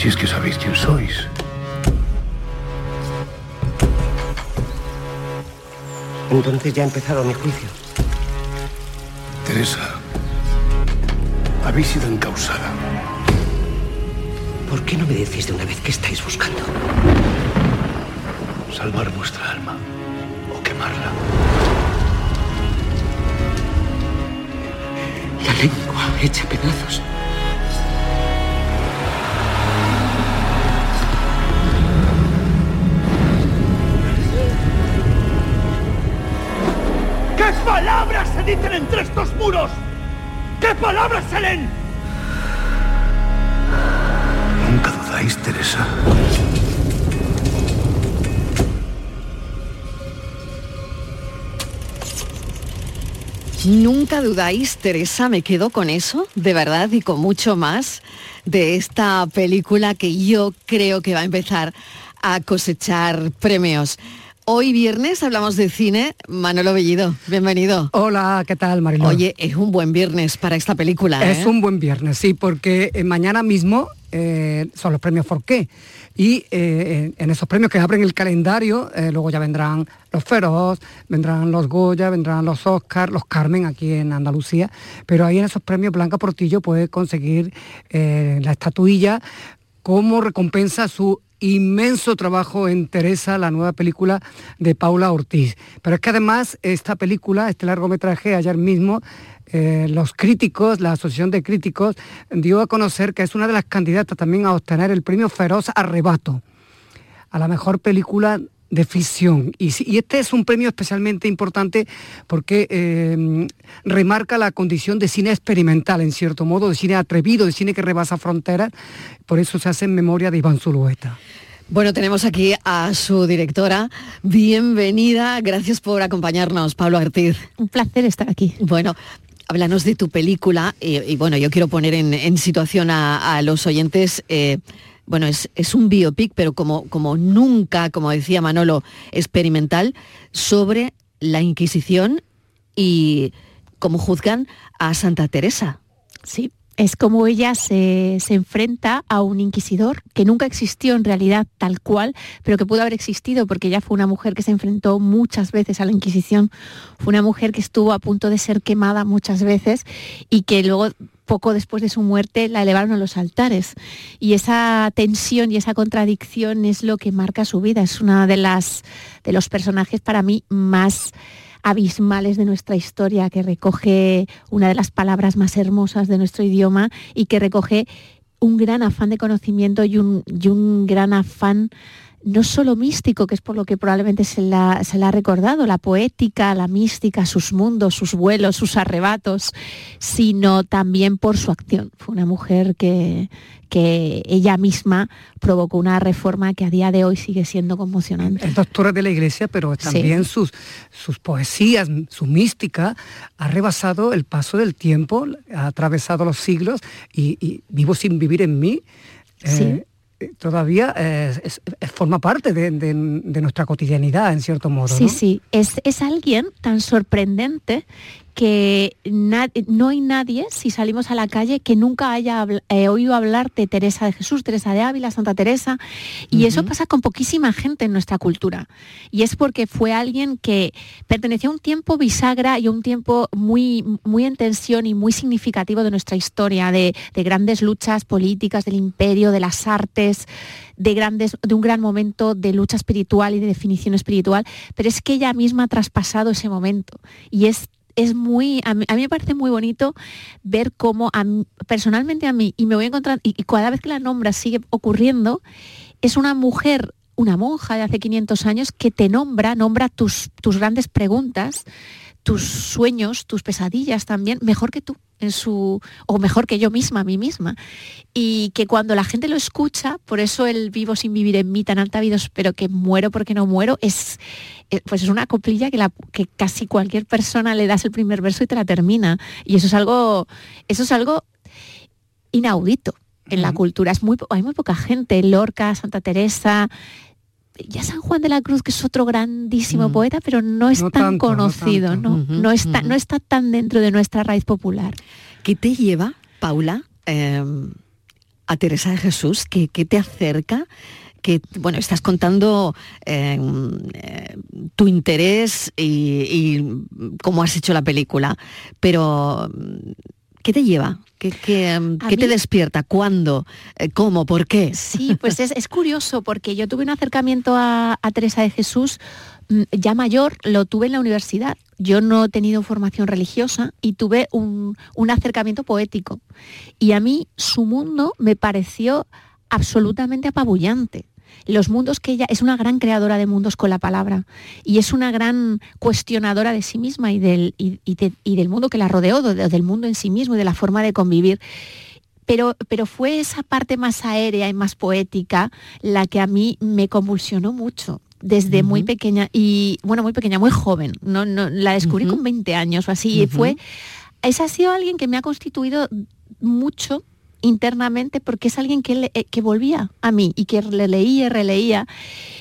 Si es que sabéis quién sois. Entonces ya ha empezado mi juicio. Teresa, habéis sido encausada. ¿Por qué no me decís de una vez qué estáis buscando? Salvar vuestra alma o quemarla. La lengua hecha pedazos. Palabras se dicen entre estos muros? ¿Qué palabras se leen? Nunca dudáis, Teresa. Nunca dudáis, Teresa, me quedo con eso, de verdad, y con mucho más de esta película que yo creo que va a empezar a cosechar premios. Hoy viernes hablamos de cine. Manolo Bellido, bienvenido. Hola, ¿qué tal, Mariló? Oye, es un buen viernes para esta película. Es ¿eh? un buen viernes, sí, porque eh, mañana mismo eh, son los premios Forqué. Y eh, en esos premios que abren el calendario, luego ya vendrán los Feroz, vendrán los Goya, vendrán los Oscar, los Carmen aquí en Andalucía. Pero ahí en esos premios Blanca Portillo puede conseguir la estatuilla como recompensa su inmenso trabajo en Teresa, la nueva película de Paula Ortiz. Pero es que además esta película, este largometraje, ayer mismo eh, los críticos, la Asociación de Críticos, dio a conocer que es una de las candidatas también a obtener el premio Feroz Arrebato a la mejor película de ficción. Y, este es un premio especialmente importante porque eh, remarca la condición de cine experimental, en cierto modo, de cine atrevido, de cine que rebasa fronteras. Por eso se hace en memoria de Iván Zulueta. Bueno, tenemos aquí a su directora. Bienvenida, gracias por acompañarnos, Pablo Ortiz. Un placer estar aquí. Bueno, háblanos de tu película y, y bueno, yo quiero poner en, en situación a, a los oyentes. eh, bueno, es, es un biopic, pero como, como nunca, como decía Manolo, experimental, sobre la Inquisición y cómo juzgan a Santa Teresa. Sí, es como ella se, se enfrenta a un inquisidor que nunca existió en realidad tal cual, pero que pudo haber existido porque ella fue una mujer que se enfrentó muchas veces a la Inquisición, fue una mujer que estuvo a punto de ser quemada muchas veces y que luego poco después de su muerte la elevaron a los altares. Y esa tensión y esa contradicción es lo que marca su vida. Es una de las de los personajes para mí más abismales de nuestra historia, que recoge una de las palabras más hermosas de nuestro idioma y que recoge un gran afán de conocimiento y un, y un gran afán no solo místico, que es por lo que probablemente se la, se la ha recordado, la poética, la mística, sus mundos, sus vuelos, sus arrebatos, sino también por su acción. Fue una mujer que, que ella misma provocó una reforma que a día de hoy sigue siendo conmocionante. Es doctora de la iglesia, pero también sus, sus poesías, su mística, ha rebasado el paso del tiempo, ha atravesado los siglos y, y vivo sin vivir en mí. eh, todavía eh, es- es- forma parte de, de- de nuestra cotidianidad, en cierto modo. Sí, ¿no? sí, es, es alguien tan sorprendente que no hay nadie, si salimos a la calle, que nunca haya habl- eh, oído hablar de Teresa de Jesús, Teresa de Ávila, Santa Teresa. Y eso pasa con poquísima gente en nuestra cultura. Y es porque fue alguien que perteneció a un tiempo bisagra y a un tiempo muy, muy en tensión y muy significativo de nuestra historia, de, de grandes luchas políticas del imperio, de las artes, de, grandes, de un gran momento de lucha espiritual y de definición espiritual, pero es que ella misma ha traspasado ese momento y es es muy, a mí, a mí me parece muy bonito ver cómo a personalmente a mí, y me voy a encontrar, y, y cada vez que la nombra sigue ocurriendo, es una mujer, una monja de hace 500 años que te nombra, nombra tus, tus grandes preguntas, tus sueños, tus pesadillas también, mejor que tú. En su, o mejor que yo misma, a mí misma. Y que cuando la gente lo escucha, por eso el vivo sin vivir en mí tan altavidos, pero que muero porque no muero, es, eh, pues es una coplilla que, la, que casi cualquier persona le das el primer verso y te la termina. Y eso es algo, eso es algo inaudito en la cultura. Es muy, hay muy poca gente, Lorca, Santa Teresa, ya San Juan de la Cruz, que es otro grandísimo Mm. poeta, pero no es No tan tanto, conocido, no, no, está, no está tan dentro de nuestra raíz popular. ¿Qué te lleva, Paula, eh, a Teresa de Jesús? ¿Qué, qué te acerca? Que, bueno, estás contando eh, eh, tu interés y, y cómo has hecho la película, pero ¿qué te lleva? ¿Qué, qué te despierta? ¿Cuándo? Eh, ¿Cómo? ¿Por qué? Sí, pues es, es curioso porque yo tuve un acercamiento a, a Teresa de Jesús mm, ya mayor, lo tuve en la universidad. Yo no he tenido formación religiosa y tuve un, un acercamiento poético. Y a mí su mundo me pareció absolutamente apabullante. Los mundos que ella es una gran creadora de mundos con la palabra y es una gran cuestionadora de sí misma y del, y- y de- y del mundo que la rodeó, de- del mundo en sí mismo y de la forma de convivir. Pero, pero fue esa parte más aérea y más poética la que a mí me convulsionó mucho desde muy pequeña y bueno muy pequeña muy joven no, no la descubrí con 20 años o así y Ujú. fue esa ha sido alguien que me ha constituido mucho internamente porque es alguien que, le- eh, que volvía a mí y que le leía y releía.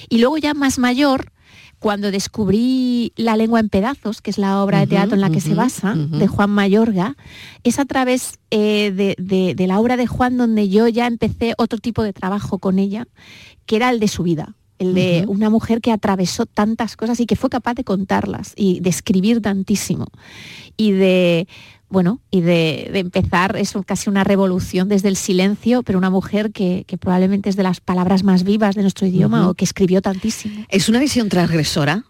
Y luego ya más mayor cuando descubrí La lengua en pedazos, que es la obra de teatro en la que se basa, de Juan Mayorga, es a través eh, de, de- de la obra de Juan donde yo ya empecé otro tipo de trabajo con ella, que era el de su vida, el de una mujer que atravesó tantas cosas y que fue capaz de contarlas y de escribir tantísimo. Y de bueno, y de, de empezar eso casi una revolución desde el silencio, pero una mujer que, que probablemente es de las palabras más vivas de nuestro idioma o que escribió tantísimo. ¿Es una visión transgresora?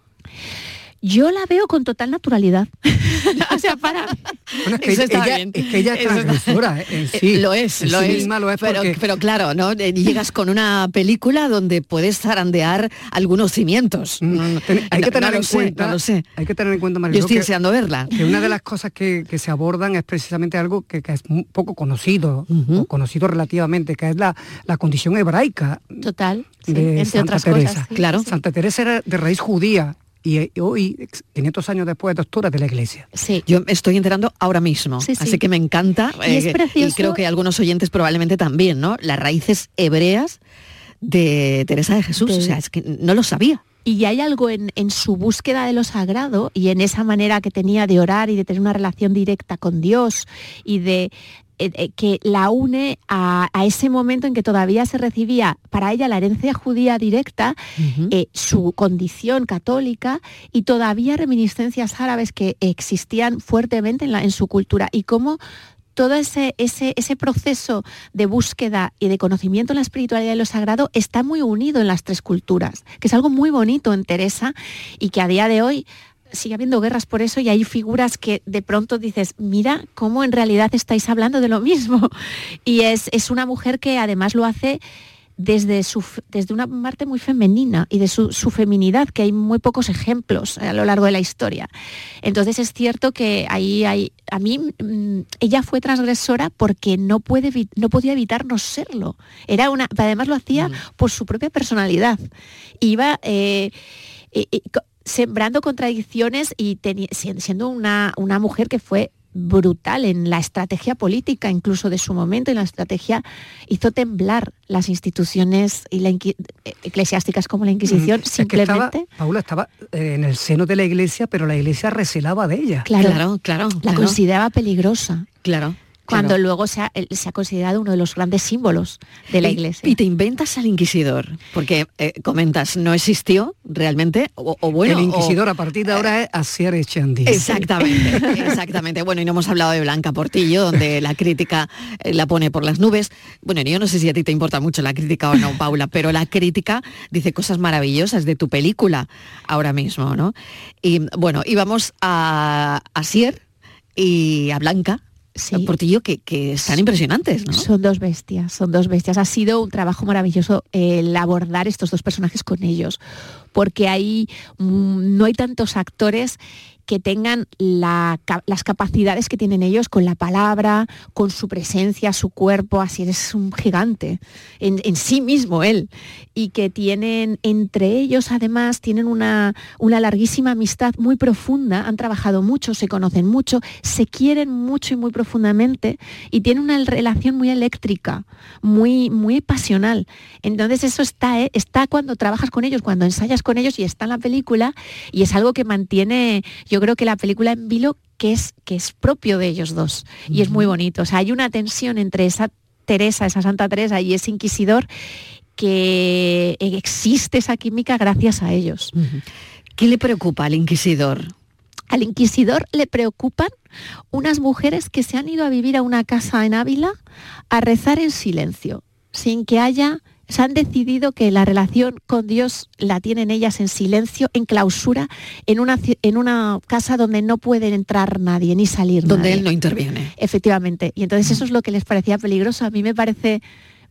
Yo la veo con total naturalidad. o sea, para Bueno, es que Eso está ella, bien. es que ella es Eso está- transgresora en sí. Eh, lo es, En lo sí es. misma lo es pero, porque- pero claro, ¿no? Eh, Llegas con una película donde puedes zarandear algunos cimientos. Mm, ten- hay que tener en sé, cuenta, no lo sé. hay que tener en cuenta, Yo Mariló, estoy que, deseando verla. que una de las cosas que, que se abordan es precisamente algo que, que es un poco conocido, o conocido relativamente, que es la, la condición hebraica total, sí, de entre Santa otras Teresa. cosas. sí, Claro. sí. Santa Teresa era de raíz judía y, hoy, ex- 500 años después, doctora de la iglesia. Sí. Yo me estoy enterando ahora mismo, Sí, sí. así que me encanta Y es eh, precioso. creo que algunos oyentes probablemente también, ¿no? Las raíces hebreas de Teresa de Jesús, De- o sea, es que no lo sabía. Y hay algo en, en su búsqueda de lo sagrado y en esa manera que tenía de orar y de tener una relación directa con Dios y de eh, eh, que la une a, a ese momento en que todavía se recibía para ella la herencia judía directa, eh, su condición católica y todavía reminiscencias árabes que existían fuertemente en, la- en su cultura. Y cómo todo ese, ese, ese proceso de búsqueda y de conocimiento en la espiritualidad y lo sagrado está muy unido en las tres culturas, que es algo muy bonito en Teresa y que a día de hoy sigue habiendo guerras por eso y hay figuras que de pronto dices, mira cómo en realidad estáis hablando de lo mismo. Y es, es una mujer que además lo hace desde, su, desde una parte muy femenina y de su, su feminidad, que hay muy pocos ejemplos a lo largo de la historia. Entonces es cierto que ahí hay, a mí mm, ella fue transgresora porque no, puede, no podía evitar no serlo. Era una, además lo hacía por su propia personalidad. Iba eh, eh, eh, sembrando contradicciones y siendo una, una mujer que fue brutal en la estrategia política incluso de su momento, en la estrategia hizo temblar las instituciones y la eh, eclesiásticas como la Inquisición Mm, es que estaba, simplemente. Paula estaba eh, en el seno de la iglesia, pero la iglesia recelaba de ella. Claro, claro, claro, la claro, consideraba peligrosa. claro, Cuando claro. luego se ha, él se ha considerado uno de los grandes símbolos de la Y- iglesia. Y te inventas al inquisidor, porque eh, comentas, no existió realmente, o, o bueno... el o- inquisidor a partir de ahora es Asier Echandí. Exactamente, exactamente. Bueno, y no hemos hablado de Blanca Portillo, donde la crítica eh, la pone por las nubes. Bueno, yo no sé si a ti te importa mucho la crítica o no, Paula, pero la crítica dice cosas maravillosas de tu película ahora mismo, ¿no? Y bueno, íbamos a Asier y a Blanca Sí. Portillo, que, que están impresionantes, ¿no? Son dos bestias, son dos bestias. Ha sido un trabajo maravilloso eh, el abordar estos dos personajes con ellos, porque ahí mm, no hay tantos actores que tengan las capacidades que tienen ellos con la palabra, con su presencia, su cuerpo, así es un gigante en, sí mismo él, y que tienen entre ellos además, tienen una, larguísima amistad muy profunda, han trabajado mucho, se conocen mucho, se quieren mucho y muy profundamente y tienen una relación muy eléctrica, muy, muy pasional. Entonces eso está, ¿eh? está cuando trabajas con ellos, cuando ensayas con ellos y está en la película y es algo que mantiene, yo creo que la película en vilo que es, que es propio de ellos dos y es muy bonito. O sea, hay una tensión entre esa Teresa, esa Santa Teresa y ese inquisidor que existe esa química gracias a ellos. ¿Qué le preocupa al inquisidor? Al inquisidor le preocupan unas mujeres que se han ido a vivir a una casa en Ávila a rezar en silencio, sin que haya se han decidido que la relación con Dios la tienen ellas en silencio, en clausura, en una, en una casa donde no puede entrar nadie ni salir donde él no interviene. Efectivamente. Y entonces eso es lo que les parecía peligroso. A mí me parece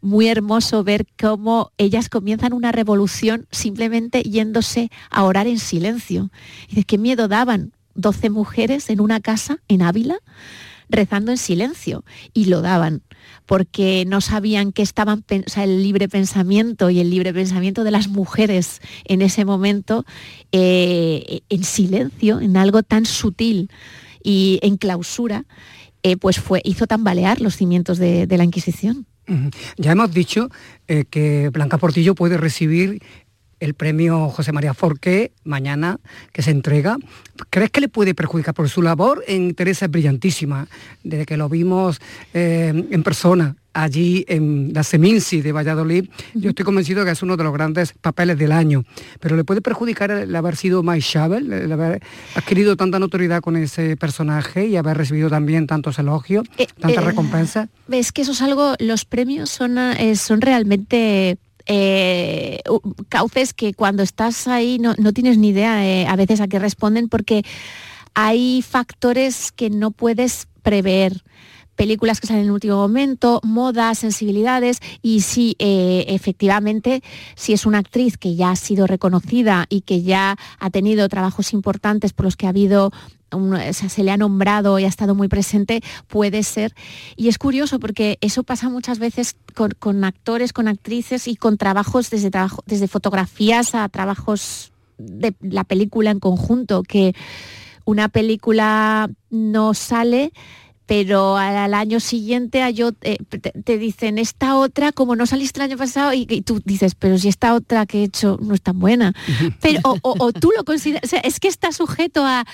muy hermoso ver cómo ellas comienzan una revolución simplemente yéndose a orar en silencio. Y de qué miedo daban 12 mujeres en una casa en Ávila rezando en silencio y lo daban porque no sabían que estaban, o el libre pensamiento y el libre pensamiento de las mujeres en ese momento eh, en silencio, en algo tan sutil y en clausura, eh, pues fue, hizo tambalear los cimientos de, la Inquisición. Ya hemos dicho eh, que Blanca Portillo puede recibir el premio José María Forqué mañana que se entrega. ¿Crees que le puede perjudicar por su labor? En Teresa es brillantísima, desde que lo vimos eh, en persona allí en la Seminci de Valladolid, yo estoy convencido que es uno de los grandes papeles del año. Pero le puede perjudicar el haber sido Mike Shabel, el haber adquirido tanta notoriedad con ese personaje y haber recibido también tantos elogios, eh, tantas eh, recompensas. Es que eso es algo, los premios son, son realmente eh, cauces que cuando estás ahí no, tienes ni idea eh, a veces a qué responden porque hay factores que no puedes prever películas que salen en el último momento, modas, sensibilidades y si eh, efectivamente si es una actriz que ya ha sido reconocida y que ya ha tenido trabajos importantes por los que ha habido se le ha nombrado y ha estado muy presente, puede ser. Y es curioso porque eso pasa muchas veces con, actores, con actrices y con trabajos desde, trabajo, desde fotografías a trabajos de la película en conjunto, que una película no sale pero al, año siguiente a yo, eh, te, dicen esta otra, como no saliste el año pasado, y, tú dices, pero si esta otra que he hecho no es tan buena. Pero, o, tú lo consideras, o sea, es que está sujeto a,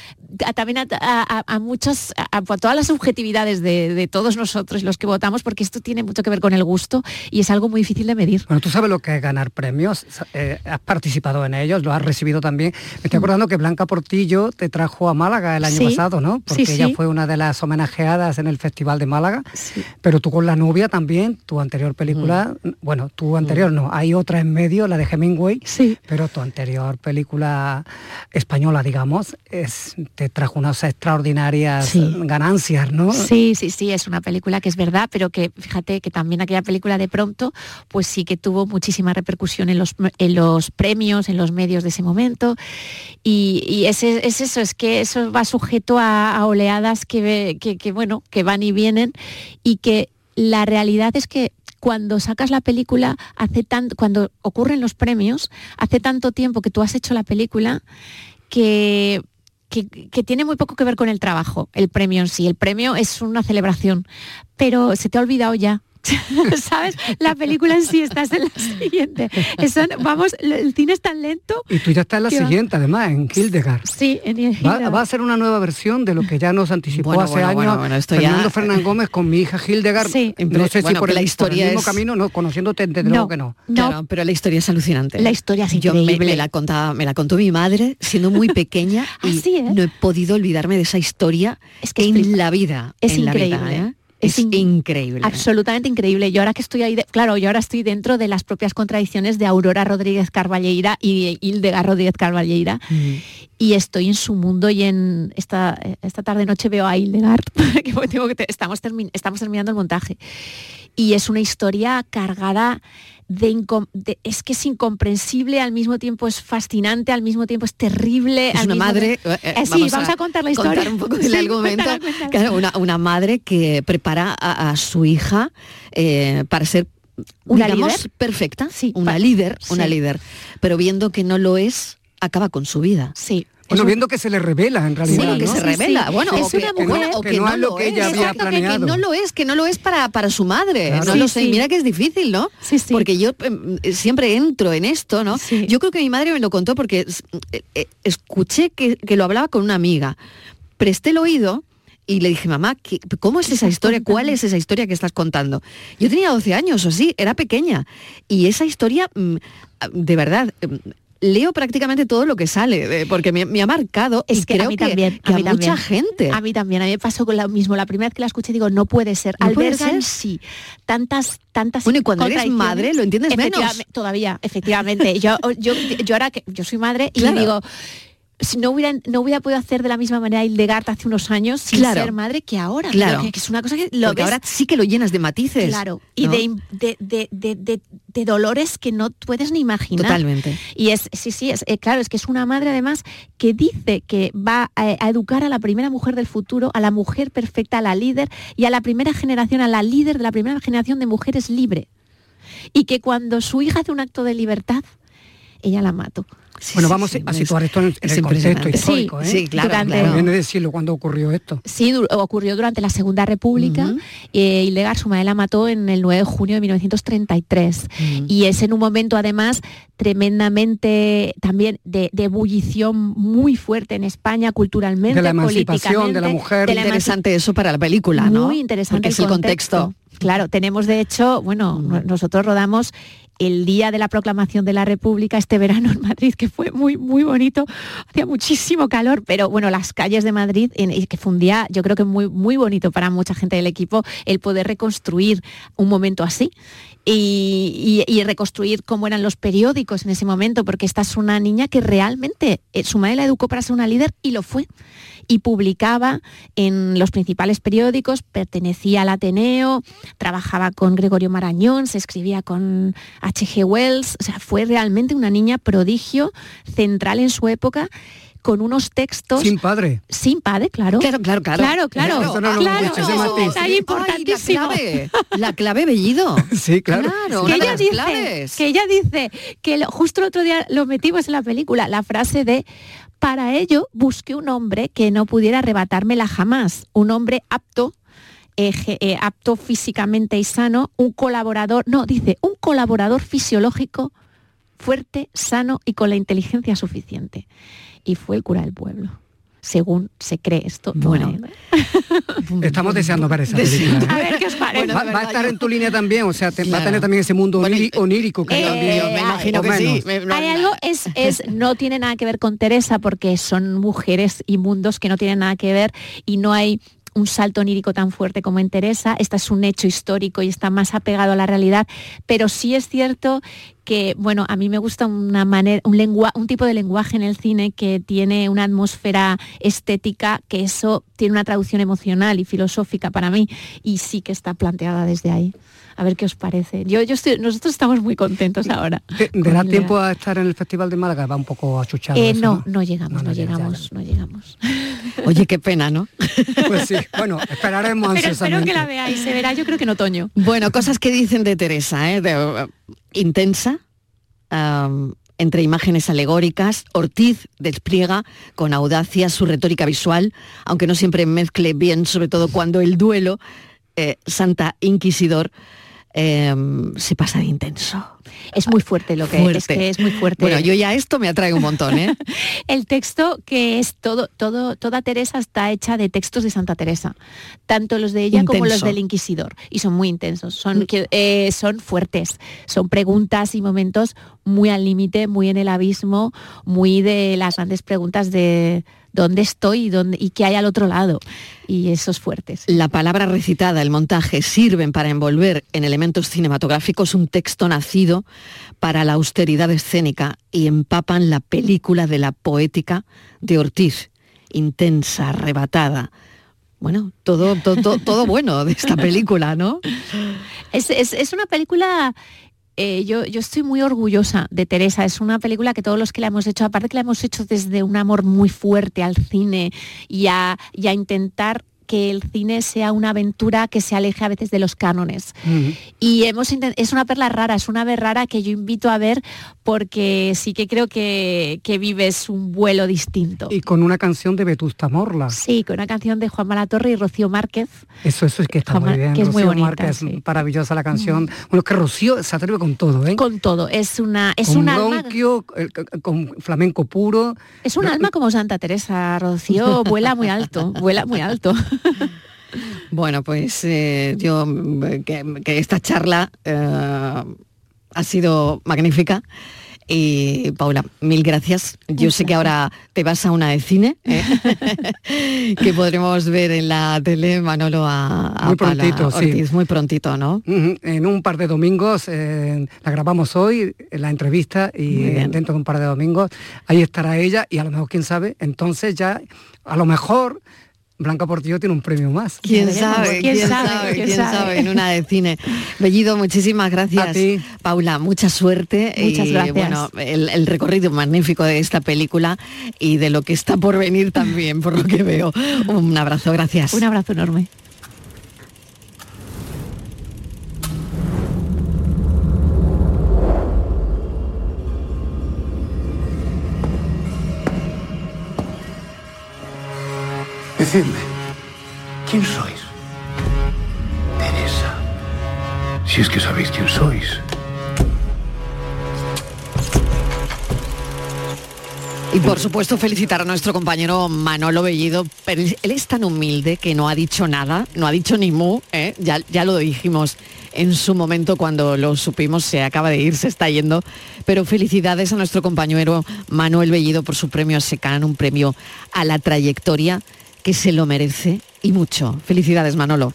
también a, a, muchas, a, todas las subjetividades de, todos nosotros, los que votamos, porque esto tiene mucho que ver con el gusto y es algo muy difícil de medir. Bueno, tú sabes lo que es ganar premios, eh, has participado en ellos, lo has recibido también. Me estoy acordando que Blanca Portillo te trajo a Málaga el año pasado, ¿no? Porque ella fue una de las homenajeadas en el Festival de Málaga, pero tú con La Nubia también, tu anterior película, mm. bueno, tu anterior no, hay otra en medio, la de Hemingway, sí. pero tu anterior película española, digamos, es, te trajo unas extraordinarias ganancias, ¿no? Sí, sí, sí, es una película que es verdad, pero que fíjate que también aquella película de pronto, pues sí que tuvo muchísima repercusión en los, en los premios, en los medios de ese momento, y, es, eso, es que eso va sujeto a, oleadas que, que, bueno, que van y vienen y que la realidad es que cuando sacas la película, hace cuando ocurren los premios, hace tanto tiempo que tú has hecho la película que, que, que, tiene muy poco que ver con el trabajo, el premio en sí. El premio es una celebración, pero se te ha olvidado ya. ¿Sabes? La película en sí estás en la siguiente. vamos, el cine es tan lento. Y tú ya estás en la siguiente, además, en Hildegard. Sí, en Va, a ser una nueva versión de lo que ya nos anticipó hace años Fernando Fernán Gómez con mi hija Hildegard. Sí. No sé si por el, la historia mismo camino, no, conociéndote, desde luego que no. Claro, pero la historia es alucinante. La historia es increíble. Yo me, la contaba, me la contó mi madre siendo muy pequeña y ¿eh? no he podido olvidarme de esa historia es que en la vida. Es increíble. ¿eh? Es, increíble. Absolutamente increíble. Yo ahora que estoy ahí, claro, yo ahora estoy dentro de las propias contradicciones de Aurora Rodríguez Carballeira y Hildegard Rodríguez Carballeira. Mm. Y estoy en su mundo y en esta, esta tarde noche veo a Hildegard, que estamos, estamos terminando el montaje. Y es una historia cargada de, incom- de- es que es incomprensible, al mismo tiempo es fascinante, al mismo tiempo es terrible. Es al una mismo madre. tiempo- eh, Eh, sí, vamos a, contar la historia. Contar un poco del Sí, argumento. cuéntala, cuéntala. Claro, una, una madre que prepara a, a su hija eh, para ser ¿Una digamos, líder? perfecta, Sí, una líder, una líder, pero viendo que no lo es, acaba con su vida. Sí. Bueno, viendo que se le revela en realidad. Bueno, que ¿no? se Sí, revela, sí. bueno, Es que, una que mujer o que que no lo que es, ella había exacto, que- que, no lo es, que no lo es para, para su madre, Claro. no Sí, lo sé, sí. mira que es difícil, ¿no? Sí, sí. Porque yo em, siempre entro en esto, ¿no? Sí. Yo creo que mi madre me lo contó porque eh, eh, escuché que, que lo hablaba con una amiga, presté el oído y le dije, mamá, ¿qué- ¿cómo es esa historia? ¿Cuál es esa historia que estás contando? Yo tenía 12 años o así, era pequeña. Y esa historia, mm, de verdad, mm, leo prácticamente todo lo que sale, eh, porque me, me ha marcado Es y que creo a mí también, que a mucha gente. A mí también, a mí me pasó con lo mismo. La primera vez que la escuché digo, no puede ser. No puede Albergan ser. sí tantas, tantas Bueno, y cuando eres madre lo entiendes menos. Todavía, efectivamente. yo, yo, yo ahora que yo soy madre y Claro. digo, si no hubiera, no hubiera podido hacer de la misma manera Hildegard hace unos años sin Claro. ser madre que ahora. Claro. Que, que es una cosa que lo Porque ves ahora sí que lo llenas de matices. Claro, y ¿no? de, de, de- de- de- de dolores que no puedes ni imaginar. Totalmente. Y es, sí, sí, es, eh, claro, es que es una madre además que dice que va a, a educar a la primera mujer del futuro, a la mujer perfecta, a la líder y a la primera generación, a la líder de la primera generación de mujeres libre. Y que cuando su hija hace un acto de libertad, ella la mató. Sí, Bueno, sí, vamos sí, a es- situar esto en, en es el contexto histórico. ¿eh? Sí, claro, Durante- claro. Conviene decirlo cuando ocurrió esto. Sí, du- ocurrió durante la Segunda República. Ujú. eh, Hildegard, su madre, la mató en el 9 de junio de 1933. Ujú. Y es en un momento, además, tremendamente también de, de ebullición muy fuerte en España, culturalmente, De la emancipación de la mujer. de la interesante eso para la película, ¿no? muy interesante Porque es el contexto. Claro, tenemos de hecho, bueno, no- nosotros rodamos el día de la proclamación de la República este verano en Madrid, que fue muy, muy bonito, hacía muchísimo calor, pero bueno, las calles de Madrid, en- que fue un día, yo creo que muy, muy bonito para mucha gente del equipo, el poder reconstruir un momento así. Y reconstruir cómo eran los periódicos en ese momento, porque esta es una niña que realmente eh, su madre la educó para ser una líder y lo fue y publicaba en los principales periódicos, pertenecía al Ateneo, trabajaba con Gregorio Marañón, se escribía con H.G. Wells, o sea, fue realmente una niña prodigio, central en su época, con unos textos Sin padre. sin padre, claro. Claro, claro, claro. Claro, claro. No Ay, importantísimo. la clave, la clave Bellido. Sí, claro. Claro, que ella, dice, que ella dice que lo- justo el otro día lo metimos en la película, la frase de para ello busqué un hombre que no pudiera arrebatármela jamás, un hombre apto, eh, eh, apto físicamente y sano, un colaborador, no, dice, un colaborador fisiológico fuerte, sano y con la inteligencia suficiente. Y fue el cura del pueblo. Según se cree esto. no Bueno. es. Estamos deseando ver esa película. A ¿eh? ver qué os parece. Bueno, va, a estar yo- en tu línea también, o sea, te- va a tener también ese mundo y- onírico que Eh, también- me imagino que sí. menos. Me- no- Hay algo, es, es, no tiene nada que ver con Teresa porque son mujeres y mundos que no tienen nada que ver y no hay un salto onírico tan fuerte como en Teresa. Esta es un hecho histórico y está más apegado a la realidad, pero sí es cierto que, bueno, a mí me gusta una manera, un, lengua, un tipo de lenguaje en el cine que tiene una atmósfera estética, que eso tiene una traducción emocional y filosófica para mí, y sí que está planteada desde ahí. A ver qué os parece. Yo, yo estoy, nosotros estamos muy contentos ahora. ¿Te- con ¿Dará tiempo a estar en el Festival de Málaga? Va un poco achuchado. Eh, eso, no, no llegamos, No, llegamos, no llegamos. Oye, qué pena, ¿no? Pues sí, bueno, esperaremos Pero espero ansiosamente. que la veáis, se verá yo creo que en otoño. Bueno, cosas que dicen de Teresa, ¿eh? De, uh, intensa, am, entre imágenes alegóricas, Ortiz despliega con audacia su retórica visual, aunque no siempre mezcle bien, sobre todo cuando el duelo, eh, Santa Inquisidor, em, se pasa de intenso. Es muy fuerte lo que es, que es muy fuerte. Bueno, yo ya esto me atrae un montón, ¿eh? El texto que es todo, todo, toda Teresa está hecha de textos de Santa Teresa, tanto los de ella como los del Inquisidor, y son muy intensos, son, que- eh, son fuertes, son preguntas y momentos muy al límite, muy en el abismo, muy de las grandes preguntas de dónde estoy y, dónde, y qué hay al otro lado, y esos fuertes. La palabra recitada, el montaje, sirven para envolver en elementos cinematográficos un texto nacido para la austeridad escénica y empapan la película de la poética de Ortiz, intensa, arrebatada. Bueno, todo, todo, todo bueno de esta película, ¿no? Es, es- es una película eh, yo, yo estoy muy orgullosa de Teresa. Es una película que todos los que la hemos hecho, aparte que la hemos hecho desde un amor muy fuerte al cine y a, y a intentar que el cine sea una aventura que se aleje a veces de los cánones. Y hemos es una perla rara, es una vez rara que yo invito a ver porque sí que creo que, que vives un vuelo distinto. Y con una canción de Vetusta Morla. Sí, con una canción de Juan Malatorre y Rocío Márquez. Eso, eso es que está muy bien. Que es muy bonita, Márquez, maravillosa la canción. Bueno, que Rocío se atreve con todo, ¿eh? Con todo. Es una es con un bronquio, con flamenco puro. Es un alma como Santa Teresa. Rocío vuela muy alto, vuela muy alto. Bueno, pues eh, yo que, que, esta charla eh, ha sido magnífica. Y Paula, mil gracias. Yo sé que ahora te vas a una de cine, ¿eh? que podremos ver en la tele Manolo a, a muy prontito, Ortiz, sí. muy prontito, ¿no? En un par de domingos, eh, la grabamos hoy, en la entrevista, y dentro de un par de domingos, ahí estará ella, y a lo mejor, quién sabe, entonces ya, a lo mejor Blanca Portillo tiene un premio más. ¿Quién sabe? ¿Quién, ¿quién sabe? sabe? ¿Quién, sabe? En una de cine. Bellido, muchísimas gracias. A ti. Paula, mucha suerte. Muchas y, gracias. Bueno, el, el, recorrido magnífico de esta película y de lo que está por venir también, por lo que veo. Un abrazo, gracias. Un abrazo enorme. Decidme, ¿quién sois? Teresa. Si es que sabéis quién sois. Y por supuesto felicitar a nuestro compañero Manolo Bellido, pero él es tan humilde que no ha dicho nada, no ha dicho ni mu, ¿eh? ya, ya lo dijimos en su momento cuando lo supimos, se acaba de ir, se está yendo, pero felicidades a nuestro compañero Manuel Bellido por su premio a Secan, un premio a la trayectoria que se lo merece y mucho. Felicidades Manolo.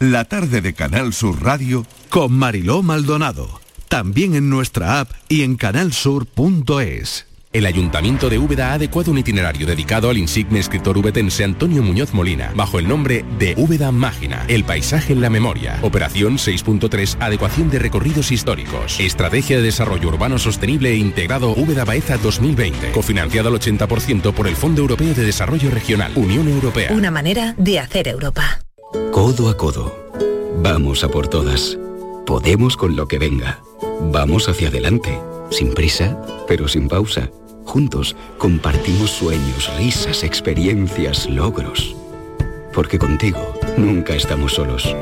La tarde de Canal Sur Radio con Mariló Maldonado, también en nuestra app y en canalsur.es. El Ayuntamiento de Úbeda ha adecuado un itinerario dedicado al insigne escritor ubetense Antonio Muñoz Molina, bajo el nombre de Úbeda Mágina, el paisaje en la memoria. Operación 6.3, adecuación de recorridos históricos. Estrategia de desarrollo urbano sostenible e integrado Úbeda Baeza 2020, cofinanciado al 80% por el Fondo Europeo de Desarrollo Regional, Unión Europea. Una manera de hacer Europa. Codo a codo. Vamos a por todas. Podemos con lo que venga. Vamos hacia adelante, sin prisa, pero sin pausa. Juntos compartimos sueños, risas, experiencias, logros. Porque contigo nunca estamos solos.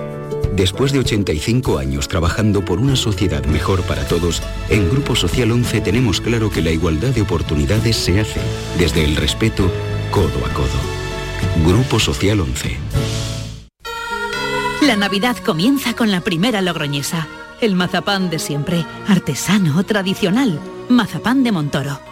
Después de 85 años trabajando por una sociedad mejor para todos, en Grupo Social 11 tenemos claro que la igualdad de oportunidades se hace desde el respeto codo a codo. Grupo Social 11. La Navidad comienza con la primera logroñesa. El mazapán de siempre, artesano, tradicional. Mazapán de Montoro,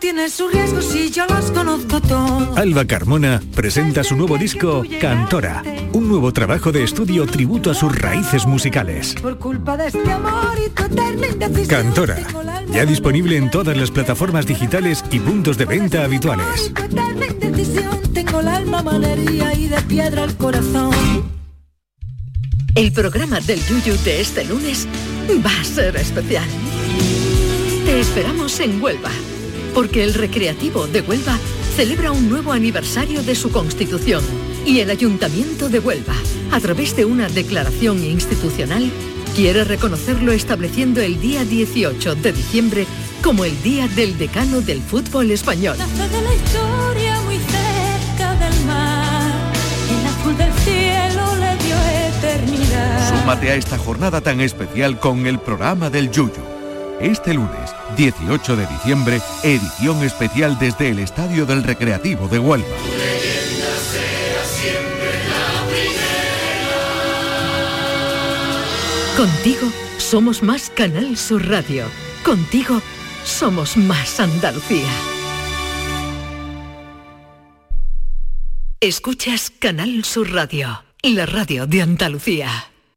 Tiene sus riesgos y yo los conozco todos. Alba Carmona presenta su nuevo disco Cantora, un nuevo trabajo de estudio tributo a sus raíces musicales. Por culpa de este amor y tu eterna indecisión. Cantora, ya disponible en todas las plataformas digitales y puntos de venta habituales. Indecisión. Tengo el alma malería y de piedra el corazón. El programa del Yuyu de este lunes va a ser especial. Te esperamos en Huelva, porque el Recreativo de Huelva celebra un nuevo aniversario de su constitución y el Ayuntamiento de Huelva, a través de una declaración institucional, quiere reconocerlo estableciendo el día 18 de diciembre como el Día del Decano del Fútbol Español. De la historia muy cerca del mar, el azul del cielo le dio eternidad. Súmate a esta jornada tan especial con el programa del Yuyu. Este lunes, 18 de diciembre, edición especial desde el Estadio del Recreativo de Huelva. Contigo somos más Canal Sur Radio. Contigo somos más Andalucía. Escuchas Canal Sur Radio, la radio de Andalucía.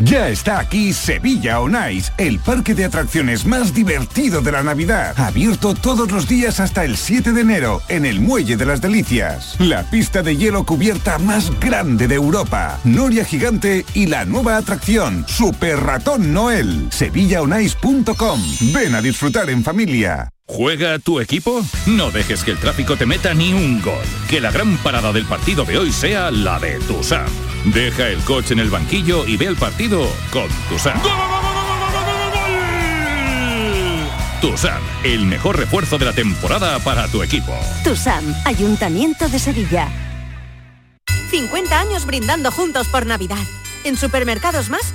Ya está aquí Sevilla On Ice, el parque de atracciones más divertido de la Navidad. Abierto todos los días hasta el 7 de enero en el Muelle de las Delicias. La pista de hielo cubierta más grande de Europa. Noria Gigante y la nueva atracción, Super Ratón Noel. SevillaOnIce.com. Ven a disfrutar en familia. ¿Juega tu equipo? No dejes que el tráfico te meta ni un gol. Que la gran parada del partido de hoy sea la de Tusam. Deja el coche en el banquillo y ve el partido con Tusam. Tusam, el mejor refuerzo de la temporada para tu equipo. TUSAM, Ayuntamiento de Sevilla. 50 años brindando juntos por Navidad. En Supermercados Más,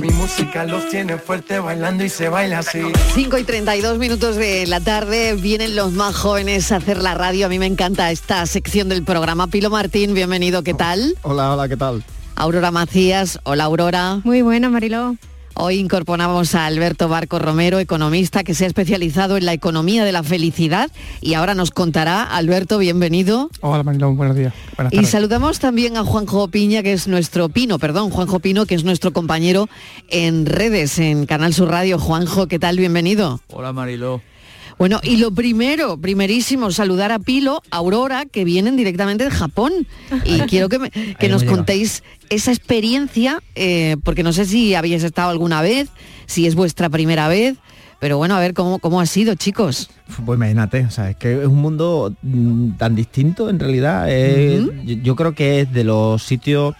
Mi música los tiene fuerte bailando y se baila así. 5 y 32 minutos de la tarde, vienen los más jóvenes a hacer la radio. A mí me encanta esta sección del programa. Pilo Martín, bienvenido, ¿qué tal? Hola, hola, ¿qué tal? Aurora Macías, hola Aurora. Muy buena, Mariló. Hoy incorporamos a Alberto Barco Romero, economista que se ha especializado en la economía de la felicidad y ahora nos contará. Alberto, bienvenido. Hola Mariló, buenos días. Buenas Y tardes. saludamos también a Juanjo Piña, que es nuestro Pino, perdón, Juanjo Pino, que es nuestro compañero en redes, en Canal Sur Radio. Juanjo, ¿qué tal? Bienvenido. Hola Mariló. Bueno, y lo primero, primerísimo, saludar a Pilo, Aurora, que vienen directamente de Japón. Y quiero que, me- que hemos nos contéis esa experiencia, eh, porque no sé si habéis estado alguna vez, si es vuestra primera vez, pero bueno, a ver cómo, cómo ha sido, chicos. Pues imagínate, o sea, es que es un mundo mm, tan distinto en realidad. yo, yo creo que es de los sitios...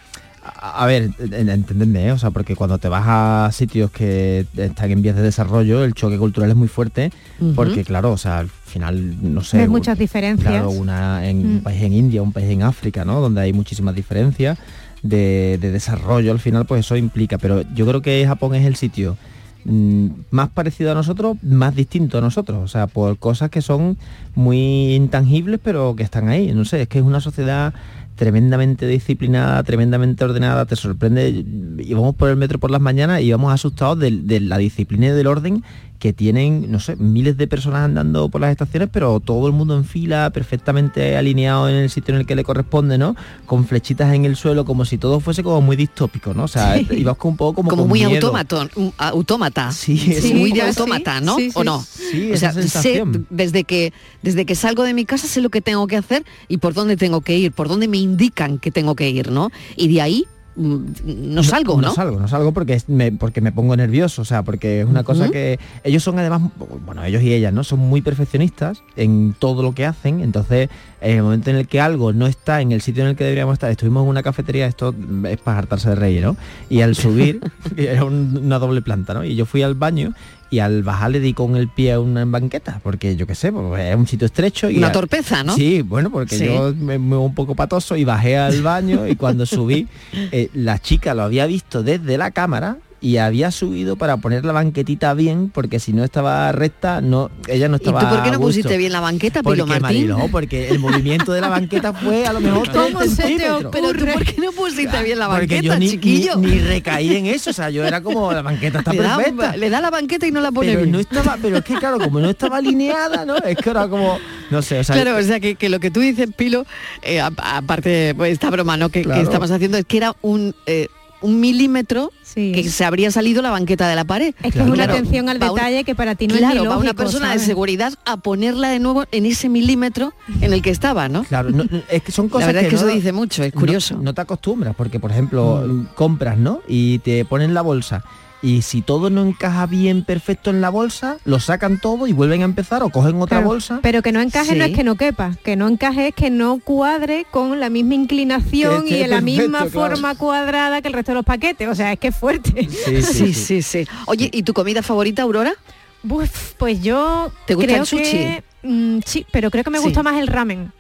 A ver, en- entendedme, ¿eh? o sea, porque cuando te vas a sitios que están en vías de desarrollo, el choque cultural es muy fuerte, porque claro, o sea, al final, no sé... Un- muchas diferencias. Claro, una en un Mm. país en India, un país en África, ¿no? Donde hay muchísimas diferencias de, de desarrollo, al final, pues eso implica. Pero yo creo que Japón es el sitio mm, más parecido a nosotros, más distinto a nosotros. O sea, por cosas que son muy intangibles, pero que están ahí. No sé, es que es una sociedad tremendamente disciplinada, tremendamente ordenada, te sorprende. Íbamos por el metro por las mañanas y íbamos asustados de, de la disciplina y del orden que tienen, no sé, miles de personas andando por las estaciones, pero todo el mundo en fila, perfectamente alineado en el sitio en el que le corresponde, ¿no? Con flechitas en el suelo, como si todo fuese como muy distópico, ¿no? O sea, Sí. ibas con un poco como, Como con muy miedo. autómato, autómata. Sí, es muy de autómata, sí, ¿no? sí, ¿O sí. no? Sí, o sea, sé, desde que desde que salgo de mi casa sé lo que tengo que hacer y por dónde tengo que ir, por dónde me indican que tengo que ir, ¿no? Y de ahí no salgo, ¿no? No salgo, no salgo porque es- me, porque me pongo nervioso, o sea, porque es una cosa que ellos son además, bueno, ellos y ellas, ¿no? Son muy perfeccionistas en todo lo que hacen, entonces en el momento en el que algo no está en el sitio en el que deberíamos estar, estuvimos en una cafetería, esto es para hartarse de reír, ¿no? Y al subir, era un- una doble planta, ¿no? Y yo fui al baño y al bajar le di con el pie a una banqueta, porque yo qué sé, pues, es un sitio estrecho. y Una a- torpeza, ¿no? Sí, bueno, porque Sí. yo me muevo un poco patoso y bajé al baño y cuando subí, eh, la chica lo había visto desde la cámara y había subido para poner la banquetita bien, porque si no estaba recta, no, ella no ¿Y tú estaba por qué no pusiste bien la banqueta, Pilo Porque, Martín? Porque el movimiento de la banqueta fue a lo mejor ¿Cómo se te ocurre? Pero tú, ¿por qué no pusiste bien la Porque banqueta, yo ni, chiquillo? ni- ni recaí en eso, o sea, yo era como la banqueta está le, da, perfecta. le da la banqueta y no la pone Pero bien. no estaba, pero es que claro, como no estaba alineada, ¿no? Es que era como, no sé, o sea, claro, o sea que, que lo que tú dices, Pilo, eh, aparte de pues, esta broma ¿no? que, que Claro. estamos haciendo, es que era un, eh, un milímetro que se habría salido la banqueta de la pared. Es que es una atención al un- detalle que para ti no claro, es ni va una lógico, persona ¿sabes? de seguridad a ponerla de nuevo en ese milímetro en el que estaba, ¿no? Claro, no- no, es que son cosas La verdad es que no- eso dice mucho, es curioso. No, te acostumbras, porque por ejemplo, compras, ¿no? Y te ponen la bolsa. Y si todo no encaja bien perfecto en la bolsa, lo sacan todo y vuelven a empezar o cogen otra Claro, bolsa. Pero que no encaje no es que no quepa, que no encaje es que no cuadre con la misma inclinación Que y en la misma claro. forma cuadrada que el resto de los paquetes. O sea, es que es fuerte. Sí, sí, sí. Oye, ¿y tu comida favorita, Aurora? Buf, pues yo ¿Te gusta creo el sushi? que, mm, sí, pero creo que me Sí. gusta más el ramen.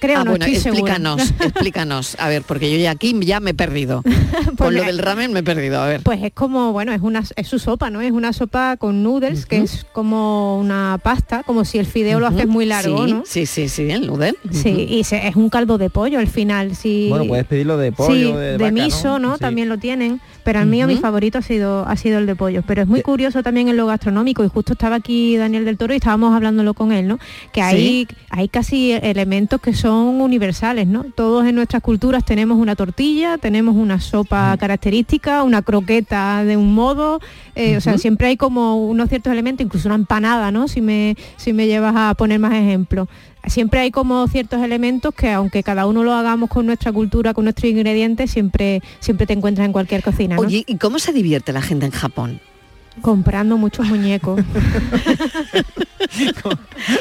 Creo, ah, no bueno, estoy segura. explícanos, explícanos. A ver, porque yo ya aquí ya me he perdido. Con lo del ramen me he perdido, a ver. Pues es como, bueno, es una es su sopa, ¿no? Es una sopa con noodles, que es como una pasta, como si el fideo lo haces muy largo, sí, ¿no? Sí, sí, sí, el noodle. Sí, y se- es un caldo de pollo al final, sí. Bueno, puedes pedirlo de pollo, Sí, de, de, vaca, miso, ¿no? Sí. También lo tienen. Pero el mío, mi favorito ha sido, ha sido el de pollo. Pero es muy curioso también en lo gastronómico, y justo estaba aquí Daniel del Toro y estábamos hablándolo con él, ¿no? Que hay, hay casi elementos que son universales, ¿no? Todos en nuestras culturas tenemos una tortilla, tenemos una sopa característica, una croqueta de un modo, eh, o sea, siempre hay como unos ciertos elementos, incluso una empanada, ¿no? Si me, si me llevas a poner más ejemplos. Siempre hay como ciertos elementos que aunque cada uno lo hagamos con nuestra cultura, con nuestros ingredientes, siempre, siempre te encuentras en cualquier cocina. ¿no? Oye, ¿y cómo se divierte la gente en Japón? Comprando muchos muñecos.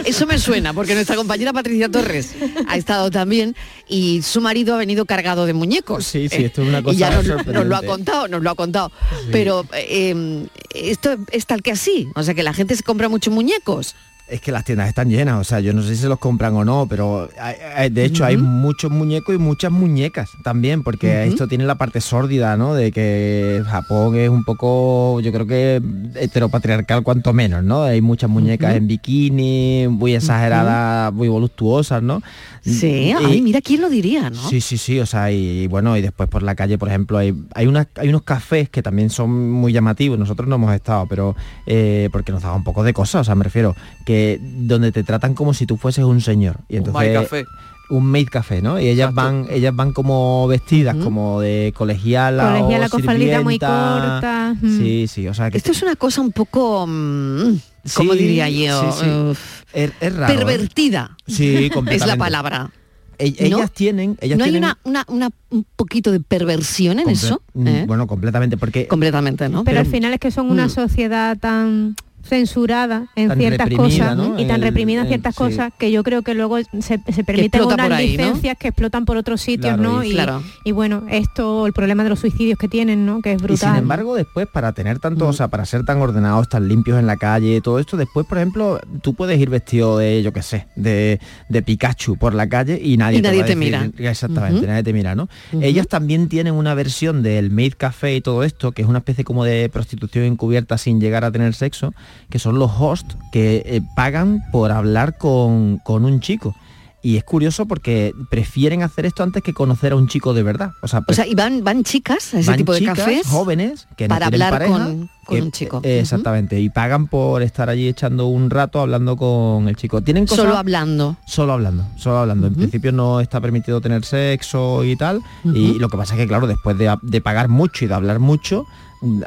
Eso me suena, porque nuestra compañera Patricia Torres ha estado también y su marido ha venido cargado de muñecos. Sí, sí, esto es una y cosa ya nos, lo ha contado, nos lo ha contado. Pero eh, esto es tal que así, o sea que la gente se compra muchos muñecos. Es que las tiendas están llenas, o sea, yo no sé si se los compran o no, pero hay- hay- de hecho hay muchos muñecos y muchas muñecas también, porque esto tiene la parte sórdida, ¿no? De que Japón es un poco, yo creo que heteropatriarcal cuanto menos, ¿no? Hay muchas muñecas en bikini, muy exageradas, muy voluptuosas, ¿no? Sí, Y- ay, mira quién lo diría, ¿no? Sí, sí, sí, o sea, y, bueno, y después por la calle, por ejemplo, hay, hay, unas, hay unos cafés que también son muy llamativos, nosotros no hemos estado, pero eh, porque nos daba un poco de cosas, o sea, me refiero, que donde te tratan como si tú fueses un señor. Y Un entonces, maid café. Un maid café, ¿no? Y ellas van, ellas van como vestidas, como de colegiala. Colegiala o con faldita muy corta. mm. Sí, sí, o sea que Esto es una cosa un poco, mm, ¿cómo Sí, diría yo? sí, sí. Uf, es, es raro. ¿eh? pervertida. Sí, es la palabra. E- ¿No? Ellas tienen, ellas ¿No hay tienen una, una, una- un poquito de perversión en comple- eso? mm, ¿Eh? Bueno, completamente, porque Completamente, ¿no? Pero, al final es que son una Mm. sociedad tan censurada en Tan ciertas cosas ¿no? y tan El- reprimida en el- ciertas sí. cosas que yo creo que luego se, se permiten unas licencias que explotan por otros sitios, Claro, ¿no? y- Y, Claro. y bueno, esto, el problema de los suicidios que tienen, ¿no? Que es Y brutal. sin embargo, después, para tener tanto, Mm. o sea, para ser tan ordenados, tan limpios en la calle, todo esto, después, por ejemplo, tú puedes ir vestido de, yo qué sé, de, de Pikachu por la calle y nadie, Y te decir- mira. Exactamente, nadie te mira, ¿no? Ujú. Ellas también tienen una versión del Maid Café y todo esto, que es una especie como de prostitución encubierta sin llegar a tener sexo, que son los hosts que eh, pagan por hablar con, con un chico. Y es curioso porque prefieren hacer esto antes que conocer a un chico de verdad. O sea, O sea, y van, van chicas a ese van tipo de chicas cafés jóvenes que para hablar pareja, con, con que- un chico. eh, exactamente y pagan por estar allí echando un rato hablando con el chico tienen cosas Solo hablando. solo hablando solo hablando en principio no está permitido tener sexo y tal y lo que pasa es que claro después de, de pagar mucho y de hablar mucho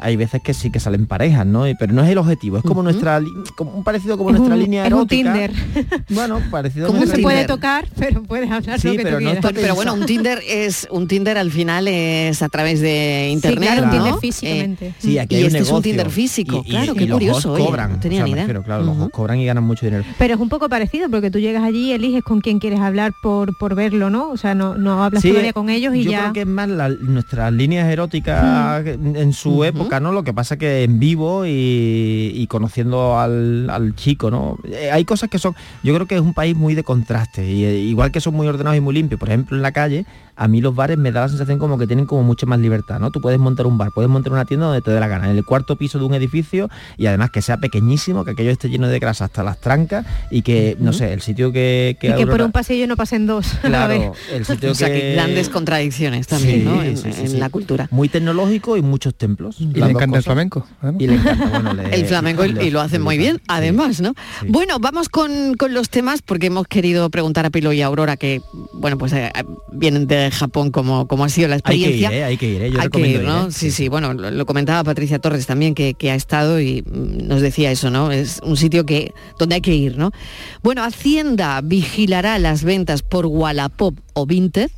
hay veces que sí que salen parejas, ¿no? Y- Pero no es el objetivo, es como nuestra li- como un parecido como Es nuestra un- línea es un erótica. Tinder. Bueno, parecido nuestra se puede Tinder. tocar, pero puedes hablar Sí, lo que pero tú no quieras. Pero bueno, un Tinder es un Tinder al final es a través de internet, claro, un ¿no? Tinder físicamente. Sí, aquí y hay un este es un negocio. Tinder físico, Y- y- claro, y qué los curioso, oye, cobran, no tenía o sea, ni me idea. refiero, claro, los cobran y ganan mucho dinero. Pero es un poco parecido porque tú llegas allí y eliges con quién quieres hablar por, por verlo, ¿no? O sea, no, no hablas Sí, todavía con ellos y yo ya. creo que es más la- nuestras líneas eróticas en su época, ¿no? Lo que pasa que en vivo y, y conociendo al, al chico, ¿no? Eh, hay cosas que son, yo creo que es un país muy de contraste, y, eh, igual que son muy ordenados y muy limpios, por ejemplo, en la calle, a mí los bares me da la sensación como que tienen como mucha más libertad, ¿no? Tú puedes montar un bar, puedes montar una tienda donde te dé la gana, en el cuarto piso de un edificio y además que sea pequeñísimo, que aquello esté lleno de grasa hasta las trancas y que, no sé, el sitio que... y que por un pasillo no pasen dos. Claro, el sitio O sea, que que- grandes contradicciones también, Sí, ¿no? En, sí, sí, en sí. la cultura. Muy tecnológico y muchos templos. Y le encanta el flamenco. Y le encanta, bueno, le- el flamenco y- lo hacen muy bien, además, ¿no? Bueno, vamos con, con los temas porque hemos querido preguntar a Pilo y a Aurora que, bueno, pues eh, vienen de Japón como, como ha sido la Hay que ir, experiencia. ¿eh? hay que ir, ¿eh? Yo Hay que ir, ¿no? ¿eh? Sí, sí, bueno, lo, lo comentaba Patricia Torres también, que, que ha estado y mm, nos decía eso, ¿no? Es un sitio que donde hay que ir, ¿no? Bueno, Hacienda vigilará las ventas por Wallapop o Vinted.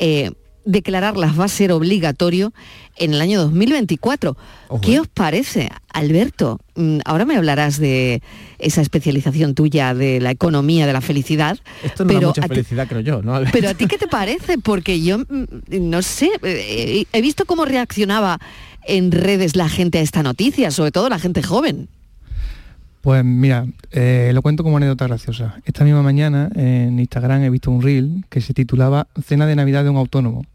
eh, declararlas va a ser obligatorio en el año 2024. ¿Qué os parece, Alberto? Mm, Ahora me hablarás de esa especialización tuya de la economía de la felicidad. Esto no da pero mucha a ti- felicidad, creo yo, ¿no? pero a ti qué te parece? Porque yo mm, no sé, eh, he visto cómo reaccionaba en redes la gente a esta noticia, sobre todo la gente joven. Pues mira, eh, lo cuento como anécdota graciosa. Esta misma mañana en Instagram he visto un reel que se titulaba Cena de Navidad de un autónomo,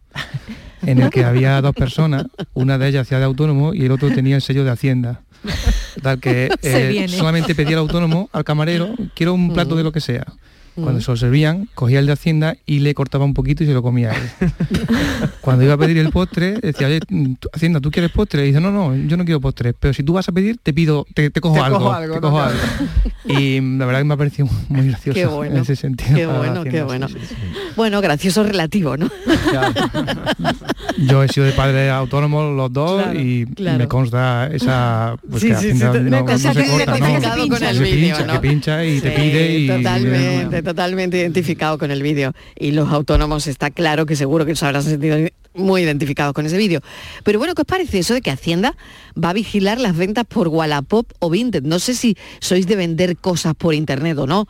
en el que había dos personas, una de ellas hacía de autónomo y el otro tenía el sello de Hacienda. Tal que eh, solamente pedía el autónomo al camarero, quiero un plato de lo que sea. Cuando Mm. se lo servían, cogía el de Hacienda y le cortaba un poquito y se lo comía él. Cuando iba a pedir el postre, decía, oye, Hacienda, ¿tú quieres postre? Y dice, no, no, yo no quiero postre, pero si tú vas a pedir, te pido, te, te cojo Te algo. cojo algo, te ¿no? cojo algo. Y la verdad que me ha parecido muy gracioso Qué bueno, en ese sentido. Qué bueno, qué bueno. sí, sí. Bueno, gracioso relativo, ¿no? Yo he sido de padre autónomo los dos Claro, y claro. me consta esa pues que Hacienda no, se corta, ¿no? con el Se vídeo, pincha, y te pide y totalmente, totalmente identificado con el vídeo. Y los autónomos está claro que seguro que os habrán sentido muy identificados con ese vídeo. Pero bueno, ¿qué os parece eso de que Hacienda va a vigilar las ventas por Wallapop o Vinted? No sé si sois de vender cosas por internet o no,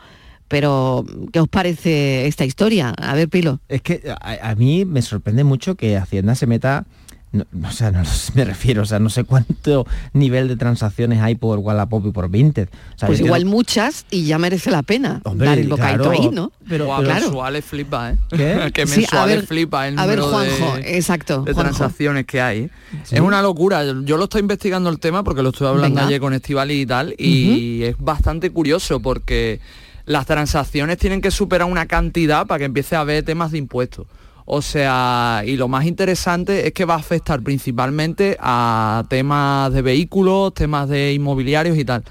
pero ¿qué os parece esta historia? A ver, Pilo. Es que a mí me sorprende mucho que Hacienda se meta, no, o sea, no me refiero, o sea, no sé cuánto nivel de transacciones hay por Wallapop y por Vinted. O sea, Pues igual muchas y ya merece la pena Hombre, dar el bocadito claro, ahí, ¿no? pero- pero- mensuales flipa, ¿eh? ¿Qué? que Sí, a mensuales ver- flipa el a ver, número Juanjo, de, exacto, de Juanjo. transacciones que hay. Sí. Es una locura. Yo lo estoy investigando el tema porque lo estuve hablando Venga. ayer con Estival y tal, y es bastante curioso porque las transacciones tienen que superar una cantidad para que empiece a haber temas de impuestos. O sea, y lo más interesante es que va a afectar principalmente a temas de vehículos, temas de inmobiliarios y tal.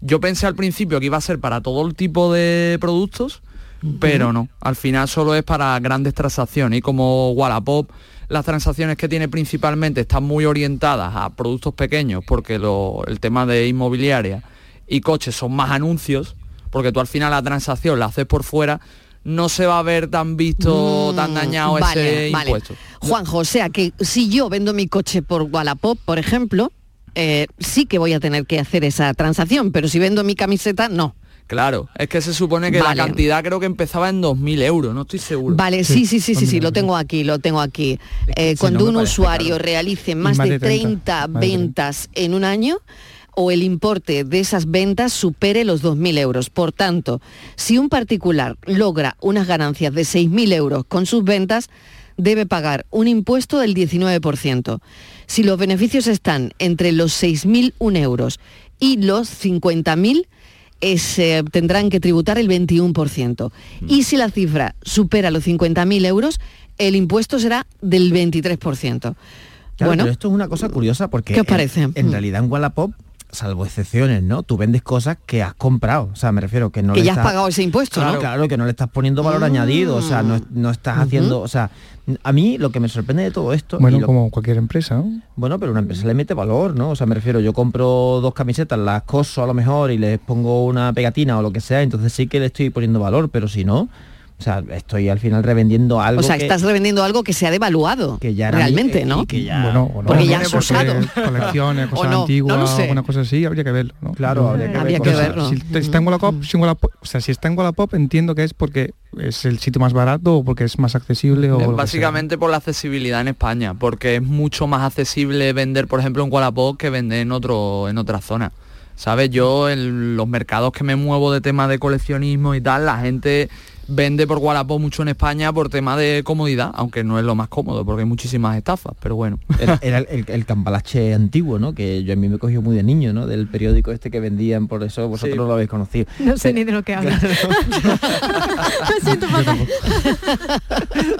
Yo pensé al principio que iba a ser para todo el tipo de productos, pero no. Al final solo es para grandes transacciones y como Wallapop, las transacciones que tiene principalmente están muy orientadas a productos pequeños porque lo- el tema de inmobiliaria y coches son más anuncios, porque tú al final la transacción la haces por fuera, no se va a ver tan visto, tan dañado Mm, Vale, ese vale. impuesto. Juanjo, o sea que si yo vendo mi coche por Wallapop, por ejemplo, eh, sí que voy a tener que hacer esa transacción, pero si vendo mi camiseta, no. Claro, es que se supone que Vale. la cantidad creo que empezaba en 2.000 euros, no estoy seguro. Vale, sí, sí, sí, sí, sí, lo tengo aquí, lo tengo aquí. Eh, cuando no un usuario realice más, más de de 30, 30 más de 30. ventas en un año, o el importe de esas ventas supere los 2.000 euros. Por tanto, si un particular logra unas ganancias de 6.000 euros con sus ventas, debe pagar un impuesto del 19%. Si los beneficios están entre los 6.001 euros y los 50.000, es, eh, tendrán que tributar el 21%. Y si la cifra supera los 50.000 euros, el impuesto será del 23%. Claro, bueno, pero esto es una cosa curiosa porque ¿Qué os en- parece? En, Mm. realidad en Wallapop salvo excepciones, ¿no? Tú vendes cosas que has comprado, o sea, me refiero que no Que le ya has pagado ese impuesto, claro, ¿no? Claro, que no le estás poniendo valor añadido, o sea, no, no estás haciendo, o sea, a mí lo que me sorprende de todo esto... Bueno, y lo- como cualquier empresa, ¿no? Bueno, pero una empresa le mete valor, ¿no? O sea, me refiero, yo compro dos camisetas, las coso a lo mejor y les pongo una pegatina o lo que sea, entonces sí que le estoy poniendo valor, pero si no, o sea, estoy al final revendiendo algo O sea, que- estás revendiendo algo que se ha devaluado. que ya era realmente, ¿no? y que ya- Bueno, o no, Porque ya porque usado. colecciones, O cosas no, antiguas, no lo sé. alguna cosa así, habría que verlo, ¿no? Claro, habría que Habría ver que cosas. verlo. Si te- está en Wallapop, si en Wallapop- o sea, si está en Wallapop entiendo que es porque es el sitio más barato o porque es más accesible o básicamente por la accesibilidad en España, porque es mucho más accesible vender, por ejemplo, en Wallapop que vender en otro en otra zona. ¿Sabes? Yo en los mercados que me muevo de temas de coleccionismo y tal, la gente vende por Wallapop mucho en España por tema de comodidad, aunque no es lo más cómodo, porque hay muchísimas estafas, pero bueno. Era, era el, el, el cambalache antiguo, ¿no? Que yo a mí me cogió muy de niño, ¿no? Del periódico este que vendían, por eso vosotros Sí. no lo habéis conocido. No sé ni de lo que hablas. Me siento fatal.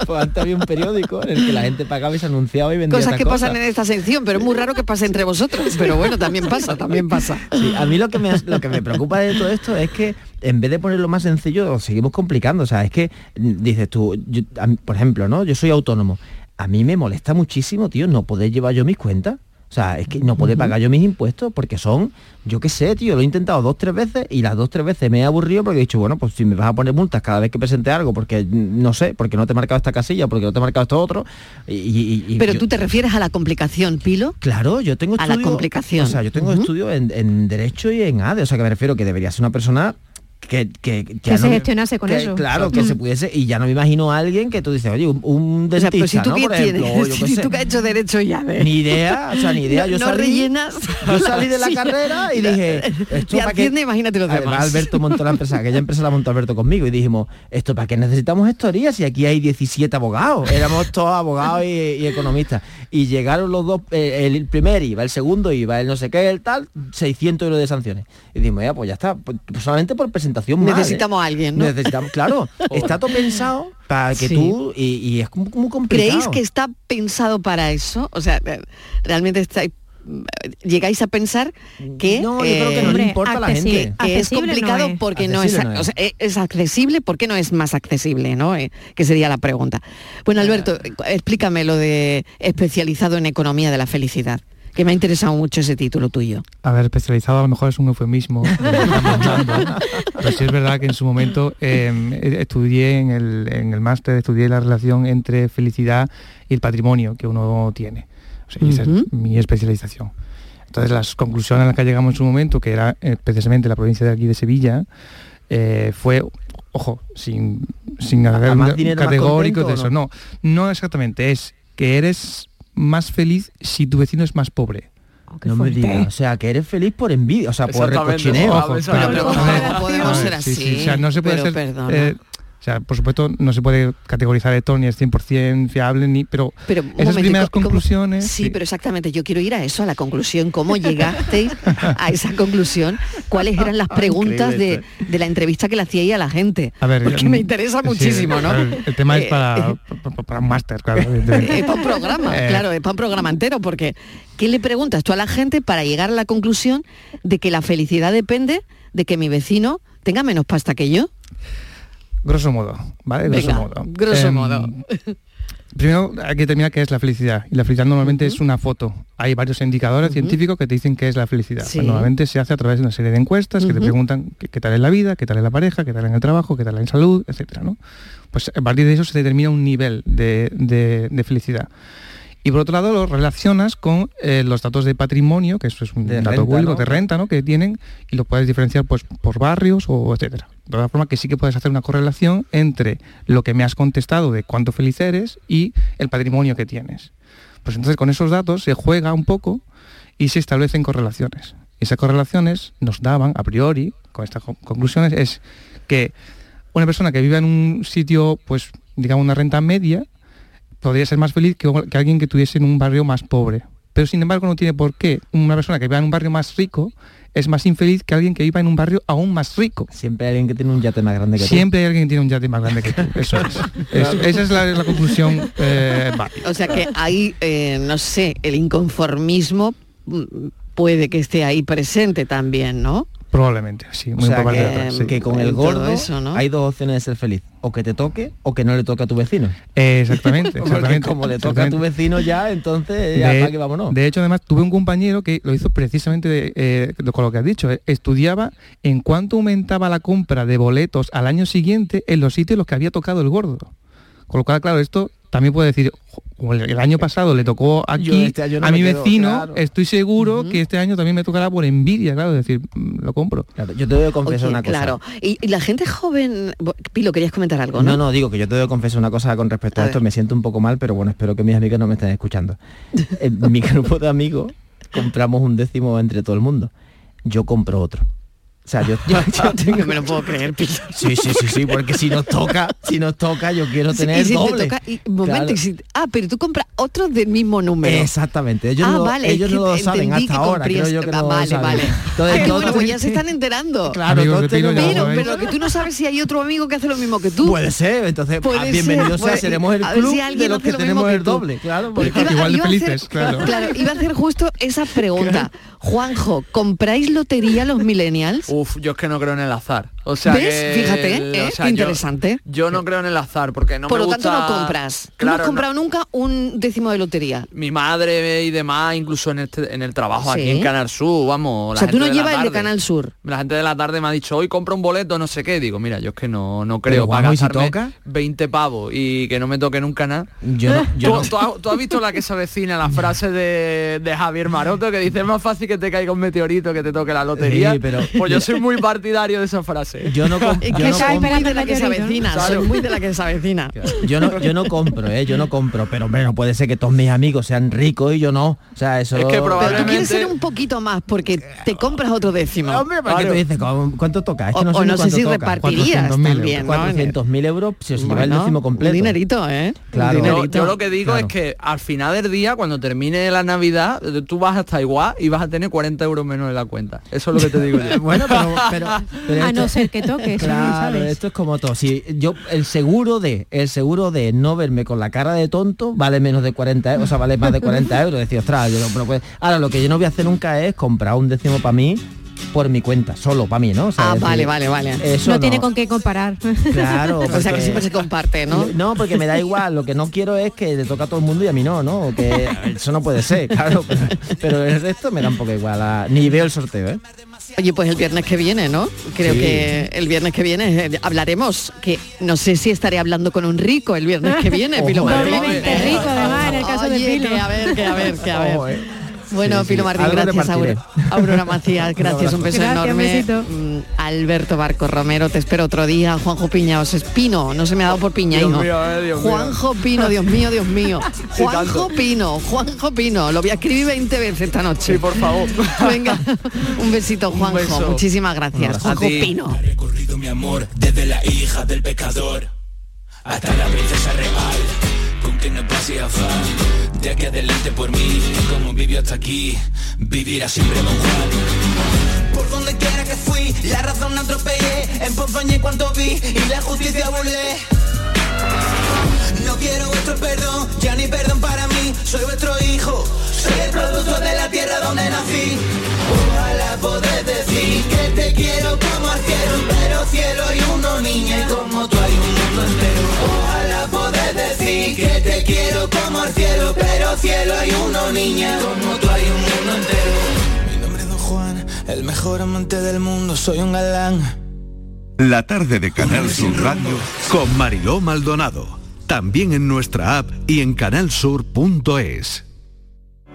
Pues antes había un periódico en el que la gente pagaba y se anunciaba y vendía Cosas que pasan en esta sección, pero es muy raro que pase entre vosotros. Pero bueno, también pasa, también pasa. Sí, a mí lo que, me, lo que me preocupa de todo esto es que en vez de ponerlo más sencillo, lo seguimos complicando. O sea, es que mm, dices tú, yo- a mí, por ejemplo, ¿no? Yo soy autónomo. A mí me molesta muchísimo, tío, no poder llevar yo mis cuentas. O sea, es que no poder pagar yo mis impuestos porque son, yo qué sé, tío, lo he intentado dos, tres veces y las dos, tres veces me he aburrido porque he dicho, bueno, pues si me vas a poner multas cada vez que presente algo, porque mm, no sé, porque no te he marcado esta casilla, porque no te he marcado esto otro. Y, y- y Pero yo- tú te refieres a la complicación, Pilo. Claro, yo tengo A la estudio, complicación. O sea, yo tengo Ujú. estudio en, en Derecho y en ADE, o sea, que me refiero que debería ser una persona que, que, Que se no- gestionase con eso. Claro, que Mm. se pudiese, y ya no me imagino a alguien que tú dices, oye, un, un O sea, dentista, pues si tú ¿no? qué Por ejemplo, o tienes, yo qué si sé. tú que has hecho derecho ya de... Ni idea, o sea, ni idea. No- yo salí, rellenas. Yo salí de la carrera y dije, esto para qué. Imagínate Además, demás. Alberto montó la empresa, aquella empresa la montó Alberto conmigo y dijimos, esto para qué necesitamos gestorías si aquí hay 17 abogados. Éramos todos abogados y, y economistas. Y llegaron los dos, eh, el primer IVA, el segundo IVA, el no sé qué, el tal, 600 euros de sanciones. Y dijimos, ya, pues ya está, pues, solamente por presentación mal, ¿eh? Necesitamos a alguien, ¿no? Necesitamos, claro, está todo pensado para que Sí. tú, y, y es muy, complicado. ¿Creéis que está pensado para eso? O sea, eh, realmente estáis llegáis a pensar que No, yo creo que no le eh, importa a la gente. que es no complicado es. porque no es, Accesible no o es. sea, eh, es accesible ¿por qué no es más accesible no Eh, que sería la pregunta bueno Alberto eh, explícame lo de especializado en economía de la felicidad que me ha interesado mucho ese título tuyo A ver, especializado a lo mejor es un eufemismo. pero sí es verdad que en su momento eh, estudié en el, en el máster, estudié la relación entre felicidad y el patrimonio que uno tiene. O sea, esa es mi especialización. Entonces las conclusiones a las que llegamos en su momento, que era eh, precisamente la provincia de aquí de Sevilla, eh, fue, ojo, sin, sin haber más un dinero, más categórico de eso. ¿o No, no exactamente, es que eres más feliz si tu vecino es más pobre. No me digas, o sea, que eres feliz por envidia, o sea, por recochineo. A ver, ¿Cómo podemos ser sí, sí, así? o sea, no se puede Pero ser, eh, sea, por supuesto, no se puede categorizar esto ni es 100% fiable, ni, pero, pero esas momento, primeras ¿y cómo- conclusiones... sí, pero exactamente yo quiero ir a eso a la conclusión cómo llegasteis a esa conclusión cuáles eran las preguntas de, de la entrevista que le hacíais a la gente A ver, porque me interesa sí, muchísimo no ver, el tema es Eh, para, para, para un máster, claro. es para un programa, Eh, claro, es para un programa entero, porque ¿qué le preguntas tú a la gente para llegar a la conclusión de que la felicidad depende de que mi vecino tenga menos pasta que yo? Grosso modo, ¿vale? Grosso Venga, modo. grosso Em, modo. Primero hay que determinar qué es la felicidad. Y la felicidad normalmente es una foto. Hay varios indicadores científicos que te dicen qué es la felicidad. Sí. Pues normalmente se hace a través de una serie de encuestas que te preguntan qué, qué tal es la vida, qué tal es la pareja, qué tal en el trabajo, qué tal en salud, etcétera, ¿no? Pues a partir de eso se determina un nivel de, de- de felicidad. Y por otro lado lo relacionas con eh, los datos de patrimonio, que eso es un De dato renta, público ¿no? de renta, ¿no? Que tienen y lo puedes diferenciar pues por barrios o etcétera. De todas formas que sí que puedes hacer una correlación entre lo que me has contestado de cuánto feliz eres y el patrimonio que tienes. Pues entonces con esos datos se juega un poco y se establecen correlaciones. Esas correlaciones nos daban a priori, con estas con- conclusiones, es que una persona que vive en un sitio, pues digamos una renta media, podría ser más feliz que, que alguien que tuviese en un barrio más pobre. Pero sin embargo no tiene por qué una persona que viva en un barrio más rico es más infeliz que alguien que viva en un barrio aún más rico. Siempre hay alguien que tiene un yate más grande que tú. Siempre hay alguien que tiene un yate más grande que tú. Eso es. Es- esa es la, la conclusión eh. O sea que ahí, eh, no sé, el inconformismo mm, puede que esté ahí presente también, ¿no? Probablemente, sí. O Muy sea, probable, que, sí. que con el gordo eso, ¿no? hay dos opciones de ser feliz. O que te toque o que no le toque a tu vecino. Exactamente, Porque exactamente. como le toca a tu exactamente. vecino ya, entonces ya de, para que vámonos. de hecho, además, tuve un compañero que lo hizo precisamente de, eh, con lo que has dicho. eh, Estudiaba en cuánto aumentaba la compra de boletos al año siguiente en los sitios en los que había tocado el gordo. Con lo cual, claro, esto también puede decir, "Jo, como el, año pasado le tocó aquí este no a mi quedo, vecino, claro. estoy seguro que este año también me tocará por envidia, claro, es decir, mm, lo compro. Claro, yo te a confesar Oye, una cosa. Claro. Y, y la gente joven, Pilo, querías comentar algo, ¿no? No, no, digo que yo te debo confesar una cosa con respecto a, A esto, ver. me siento un poco mal, pero bueno, espero que mis amigos no me estén escuchando. En mi grupo de amigos compramos un décimo entre todo el mundo. Yo compro otro. O sea, yo, yo- yo tengo... No me lo puedo creer. Sí, sí, sí, sí, porque si nos toca, si nos toca, yo quiero Sí, tener y si doble. te toca, y, un momento, Claro. y si- ah, pero tú compras otros del mismo número. Exactamente, ellos ah, no, vale, ellos no que lo saben hasta ahora, creo yo que Ah, no lo vale, saben. vale. Entonces, Qué todos bueno, pues ya se están enterando. Claro, Pero, pero que tú no sabes si hay otro amigo que hace lo mismo que tú. Puede ser, entonces Puede ah, ser, bienvenido sea, puede- seremos el club si de los que lo tenemos que el doble, claro. porque- Iba- Igual de iba a hacer- felices, claro. iba a hacer justo esa pregunta. Juanjo, ¿compráis lotería los millennials? Uf, yo es que no creo en el azar. O sea ¿Ves? que- Fíjate, o ¿eh? sea, Qué yo- interesante. Yo, no creo en el azar porque no Por me lo tanto, no compras. Tú no Claro, has comprado nunca un décimo de lotería. mi madre y demás, incluso en este, en el trabajo aquí en Canal Sur, vamos. O la sea, tú no llevas el de. Canal Sur. La gente de la tarde me ha dicho, hoy compra un boleto, no sé qué. Digo, mira, yo es que no, no creo Pero, para Juanjo, ¿y si gastarme toca? 20 pavos y que no me toque nunca nada. Yo no- yo ¿Tú, no- tú has, tú has visto la que se avecina, la frase de, de Javier Maroto que dice, es más fácil que te caiga un meteorito que te toque la lotería? Sí, pero- Pues yo soy muy partidario de esa frase. Yo no, Es que no muy de la que se ¿no? avecina. Claro. Soy muy de la que se avecina. yo no, yo no compro, ¿eh? yo no compro, pero hombre, no puede ser que todos mis amigos sean ricos y yo no. O sea, eso... Es que Pero tú probablemente- quieres ser un poquito más porque te compras otro décimo. Hombre, ¿para qué Claro. tú dices? ¿cu- ¿Cuánto toca? Es que O- no sé o ni no sé si toca. repartirías 400.000 también, ¿no? 400.000 euros si os lleva el Bueno, décimo completo. Un dinerito, ¿eh? Claro. Yo, dinerito. yo lo que digo Claro. es que al final del día, cuando termine la Navidad, tú vas hasta igual y vas a tener 40 euros menos en la cuenta. Eso es lo que te digo yo. Bueno, pero, pero, pero A esto- no ser que toque, eso no lo Claro, sabes. esto es como todo. Si yo el seguro de el seguro de no verme con la cara de tonto vale menos de 40 euros, o sea, vale más de 40 euros. Decir, ostras, yo no, pero pues- ahora lo que yo no voy a hacer nunca es comprar un décimo para mí por mi cuenta, solo para mí, ¿no? O sea, Ah, vale, vale, vale. Eso no, tiene con qué comparar. Claro, O sea que siempre se comparte, ¿no? No, porque me da igual, lo que no quiero es que le toque a todo el mundo y a mí no, ¿no? Que eso no puede ser, claro, pero, pero el resto me da un poco igual, a- ni veo el sorteo, ¿eh? Oye, pues el viernes que viene, ¿no? Creo Sí. que el viernes que viene eh, hablaremos, que no sé si estaré hablando con un rico el viernes que viene, Pilo Ojo, Martín. Doblemente rico, además, en el caso de Oye, Pilo. que a ver, que a ver, que a ver. Bueno, Sí, sí. Pilo Martín, gracias. Aurora, Aurora Macías, gracias, un beso Gracias, enorme. besito. Mm, Alberto Barco Romero, te espero otro día. Juanjo Piña, os espino, no se me ha dado por piña, Dios hijo. mío, eh, Dios mío. Juanjo Pino, Dios mío, Dios mío. Juanjo. Pino, Juanjo Pino, lo voy a escribir 20 veces esta noche. Sí, por favor. Venga, un besito, Un Juanjo. beso. Muchísimas gracias. Juanjo. Pino. recorrido mi amor desde la hija del pecador hasta la princesa real con que no pase afán de aquí adelante por mí como vivió hasta aquí vivirá siempre Don por donde quiera que fui la razón atropellé empozoñé cuanto vi y la justicia burlé. No quiero vuestro perdón, ya ni perdón para mí Soy vuestro hijo, soy el producto de la tierra donde nací. Ojalá poder decir que te quiero como al cielo Pero cielo hay uno niña y como tú hay un quiero como al cielo Pero cielo hay uno niña como tú hay un mundo entero Mi nombre es Don Juan, el mejor amante del mundo, soy un galán La tarde de Canal Sur Radio con Mariló Maldonado. También en nuestra app y en canalsur.es.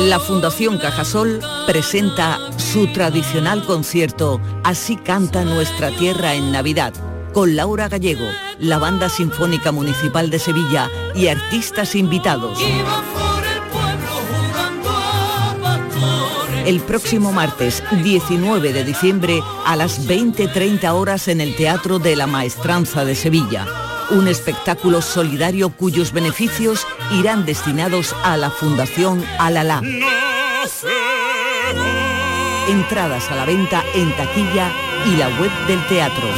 La Fundación Cajasol presenta su tradicional concierto Así canta nuestra tierra en Navidad, con Laura Gallego, la Banda Sinfónica Municipal de Sevilla y artistas invitados. el próximo martes 19 de diciembre a las 20.30 horas en el Teatro de la Maestranza de Sevilla. Un espectáculo solidario cuyos beneficios irán destinados a la Fundación Alalá. Entradas a la venta en taquilla y la web del teatro.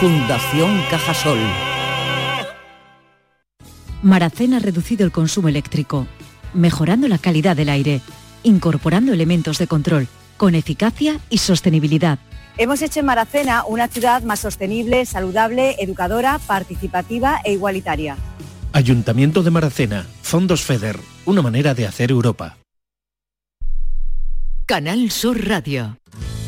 Fundación Cajasol. Maracén ha reducido el consumo eléctrico, mejorando la calidad del aire, incorporando elementos de control, con eficacia y sostenibilidad. Hemos hecho en Maracena una ciudad más sostenible, saludable, educadora, participativa e igualitaria. Ayuntamiento de Maracena, Fondos FEDER, una manera de hacer Europa. Canal Sur Radio.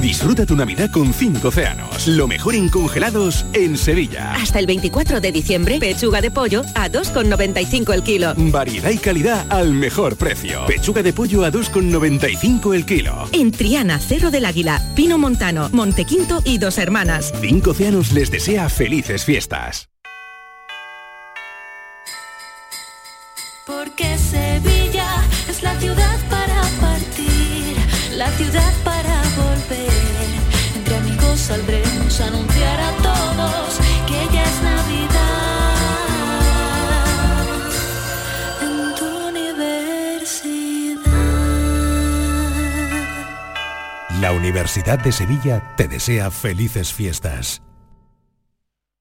Disfruta tu Navidad con 5 océanos. Lo mejor en congelados en Sevilla. Hasta el 24 de diciembre, pechuga de pollo a 2,95 el kilo. Variedad y calidad al mejor precio. Pechuga de pollo a 2,95 el kilo. En Triana, Cerro del Águila, Pino Montano, Montequinto y Dos Hermanas. 5 océanos les desea felices fiestas. Porque Sevilla es la ciudad para partir, la ciudad para anunciar a todos que ya es Navidad. En tu universidad. La Universidad de Sevilla te desea felices fiestas.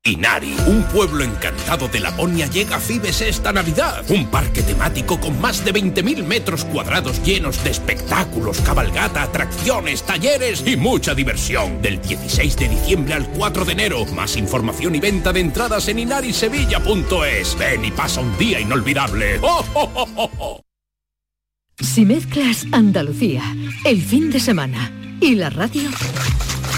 Inari, un pueblo encantado de Laponia, llega a Fibes esta Navidad. Un parque temático con más de 20.000 metros cuadrados llenos de espectáculos, cabalgata, atracciones, talleres y mucha diversión. Del 16 de diciembre al 4 de enero. Más información y venta de entradas en inarisevilla.es. Ven y pasa un día inolvidable. ¡Oh, oh, oh! Si mezclas Andalucía, el fin de semana y la radio,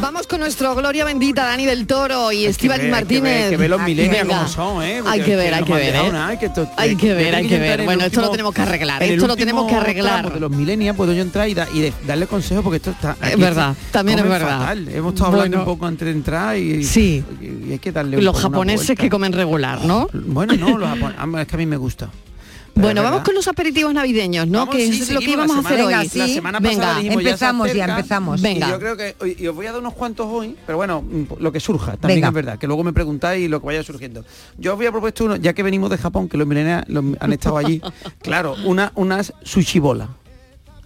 Vamos con nuestro Gloria Bendita, Dani del Toro y Estíbal ver, Martínez. Hay que ver, ver los milenios como son, ¿eh? Hay que ver, hay que ver, ¿eh? Hay que, to- Hay que ver, hay que ver. en Bueno, esto lo tenemos que arreglar, esto lo tenemos que arreglar. De los milenios puedo yo entrar y, da- y de- darle consejos porque esto está... aquí verdad, está- también es verdad. fatal. Hemos estado hablando un poco antes de entrar y, Sí. y, y hay que darle Los japoneses que comen regular, ¿no? Bueno, no, los japoneses, es que a mí me gusta. Bueno, vamos con los aperitivos navideños, ¿no? Vamos, que sí, es lo que íbamos a hacer hoy. La semana pasada Venga, dijimos, empezamos ya, acerca, empezamos. Y Venga. yo creo que y os voy a dar unos cuantos hoy, pero bueno, mm, lo que surja, también Venga. es verdad, que luego me preguntáis lo que vaya surgiendo. Yo os voy a propuesto uno, ya que venimos de Japón, que los millennials los- han estado allí, claro, una, unas sushi bola.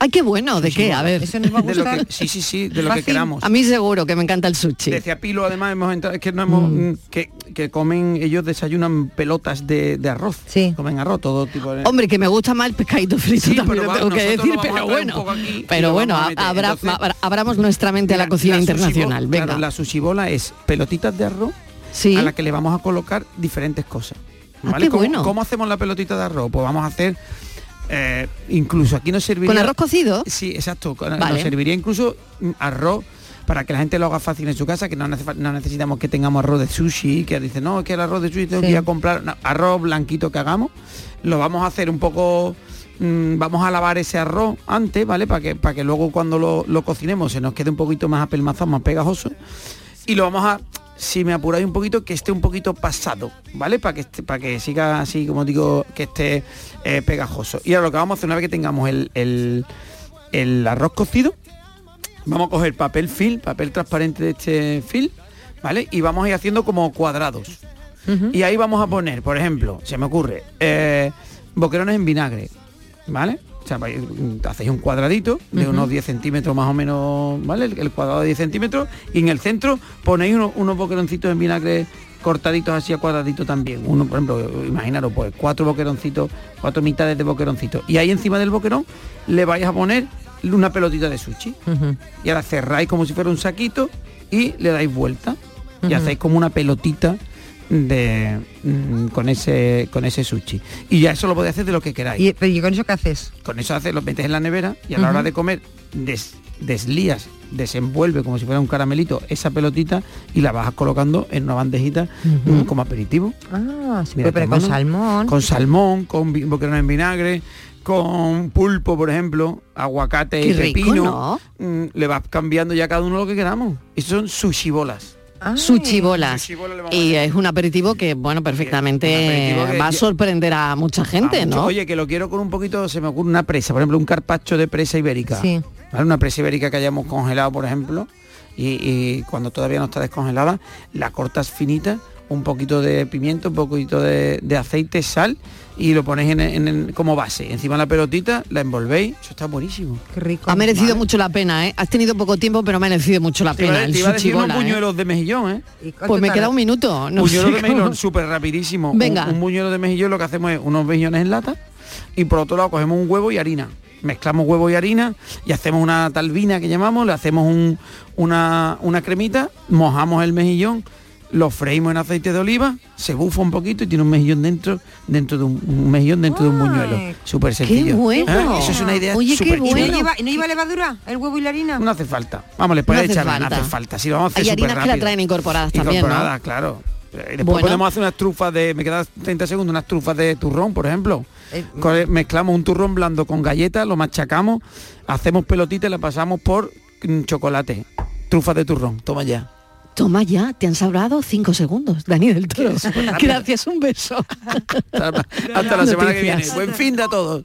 Ay, qué bueno, ¿de qué? A ver. De lo que- sí, sí, sí, de lo que queramos. A mí seguro que me encanta el sushi. Decía Pilo, además hemos entrado, es que no hemos, mm, que, que comen, ellos desayunan pelotas de, de arroz. Sí. Comen arroz, todo tipo de. Hombre, que me gusta más el pescadito frito Sí, también pero lo va- tengo que decir, a pero bueno. Pero bueno, a abra- Entonces, abramos nuestra mente a la cocina internacional. bola- Venga. claro, la sushi bola es pelotitas de arroz Sí. a la que le vamos a colocar diferentes cosas. Ah, qué ¿Cómo, bueno. cómo hacemos la pelotita de arroz? Pues vamos a hacer eh, incluso aquí nos serviría ¿Con arroz cocido? Sí, exacto. con- Vale. Nos serviría incluso mm, arroz para que la gente lo haga fácil en su casa, que no, nece- no necesitamos que tengamos arroz de sushi, que dice, no, es que el arroz de sushi tengo Sí. que ir a comprar no, arroz blanquito que hagamos. Lo vamos a hacer un poco mm, vamos a lavar ese arroz antes, ¿vale? Para que, para que luego cuando lo, lo cocinemos se nos quede un poquito más apelmazado, más pegajoso. Y lo vamos a, si me apuráis un poquito, que esté un poquito pasado, ¿vale? Para que, esté- para que siga así, como digo, que esté eh, pegajoso. Y ahora lo que vamos a hacer una vez que tengamos el, el, el arroz cocido, vamos a coger papel film, papel transparente de este film, ¿vale? Y vamos a ir haciendo como cuadrados. Y ahí vamos a poner, por ejemplo, se me ocurre, eh, boquerones en vinagre, ¿vale? O sea, mm, hacéis un cuadradito de unos 10 centímetros más o menos, ¿vale? El, el cuadrado de 10 centímetros y en el centro ponéis unos, unos boqueroncitos en vinagre cortaditos así a cuadraditos también. Uno, por ejemplo, imaginaros, pues cuatro boqueroncitos, cuatro mitades de boqueroncitos. Y ahí encima del boquerón le vais a poner una pelotita de sushi. Y ahora cerráis como si fuera un saquito y le dais vuelta. Y hacéis como una pelotita de mm, con ese con ese sushi. Y ya eso lo podéis hacer de lo que queráis. ¿Y, pero, ¿y con eso qué haces? Con eso haces, lo metes en la nevera y a la hora de comer des- deslías, desenvuelve como si fuera un caramelito esa pelotita y la vas colocando en una bandejita mm, como aperitivo. Ah, puede poner con salmón. Con salmón, con boquerón en vinagre, con pulpo, por ejemplo, aguacate y pepino. Mm, le vas cambiando ya cada uno lo que queramos. Y son sushi bolas. Sushi bolas. Y es un aperitivo que, bueno, perfectamente que va a sorprender a mucha gente, mucho. ¿no? Oye, que lo quiero con un poquito, se me ocurre una presa, por ejemplo, un carpacho de presa ibérica. Sí. ¿Vale? Una presa ibérica que hayamos congelado, por ejemplo, y, y cuando todavía no está descongelada, la cortas finita, un poquito de pimiento, un poquito de, de aceite, sal, y lo ponéis en, en- en- como base. Encima la pelotita, la envolvéis, eso está buenísimo. Qué rico. Ha merecido mucho la pena, ¿eh? Has tenido poco tiempo, pero ha merecido mucho la Te iba, pena. a- el te iba a decir unos ¿eh? buñuelos de mejillón, ¿eh? Pues me queda un minuto. No buñuelo sé de mejillón súper rapidísimo. Un- Venga. Un, buñuelo de mejillón lo que hacemos es unos mejillones en lata y por otro lado cogemos un huevo y harina. Mezclamos huevo y harina y hacemos una talvina que llamamos, le hacemos un- una, una cremita, mojamos el mejillón, lo freímos en aceite de oliva, se bufa un poquito y tiene un mejillón dentro, dentro de un, un mejillón dentro de un buñuelo. Súper sencillo. bueno. ¿Eh? Eso es una idea Oye, qué bueno. ¿Y no lleva, y no lleva levadura? ¿El huevo y la harina? No hace falta. Vamos, le puedes No echar, no falta. hace falta. Si lo vamos a hacer Hay harinas que la rápido. traen incorporadas también, claro. Eh, Después Bueno. podemos hacer unas trufas de, me quedan 30 segundos, unas trufas de turrón, por ejemplo. Eh, Mezclamos un turrón blando con galletas, lo machacamos, hacemos pelotitas y la pasamos por mm, chocolate. Trufas de turrón, toma ya. Toma ya, te han sobrado cinco segundos, Dani del Toro. Gracias, un beso. Hasta, hasta la semana que viene. Noticias. Buen fin de a todos.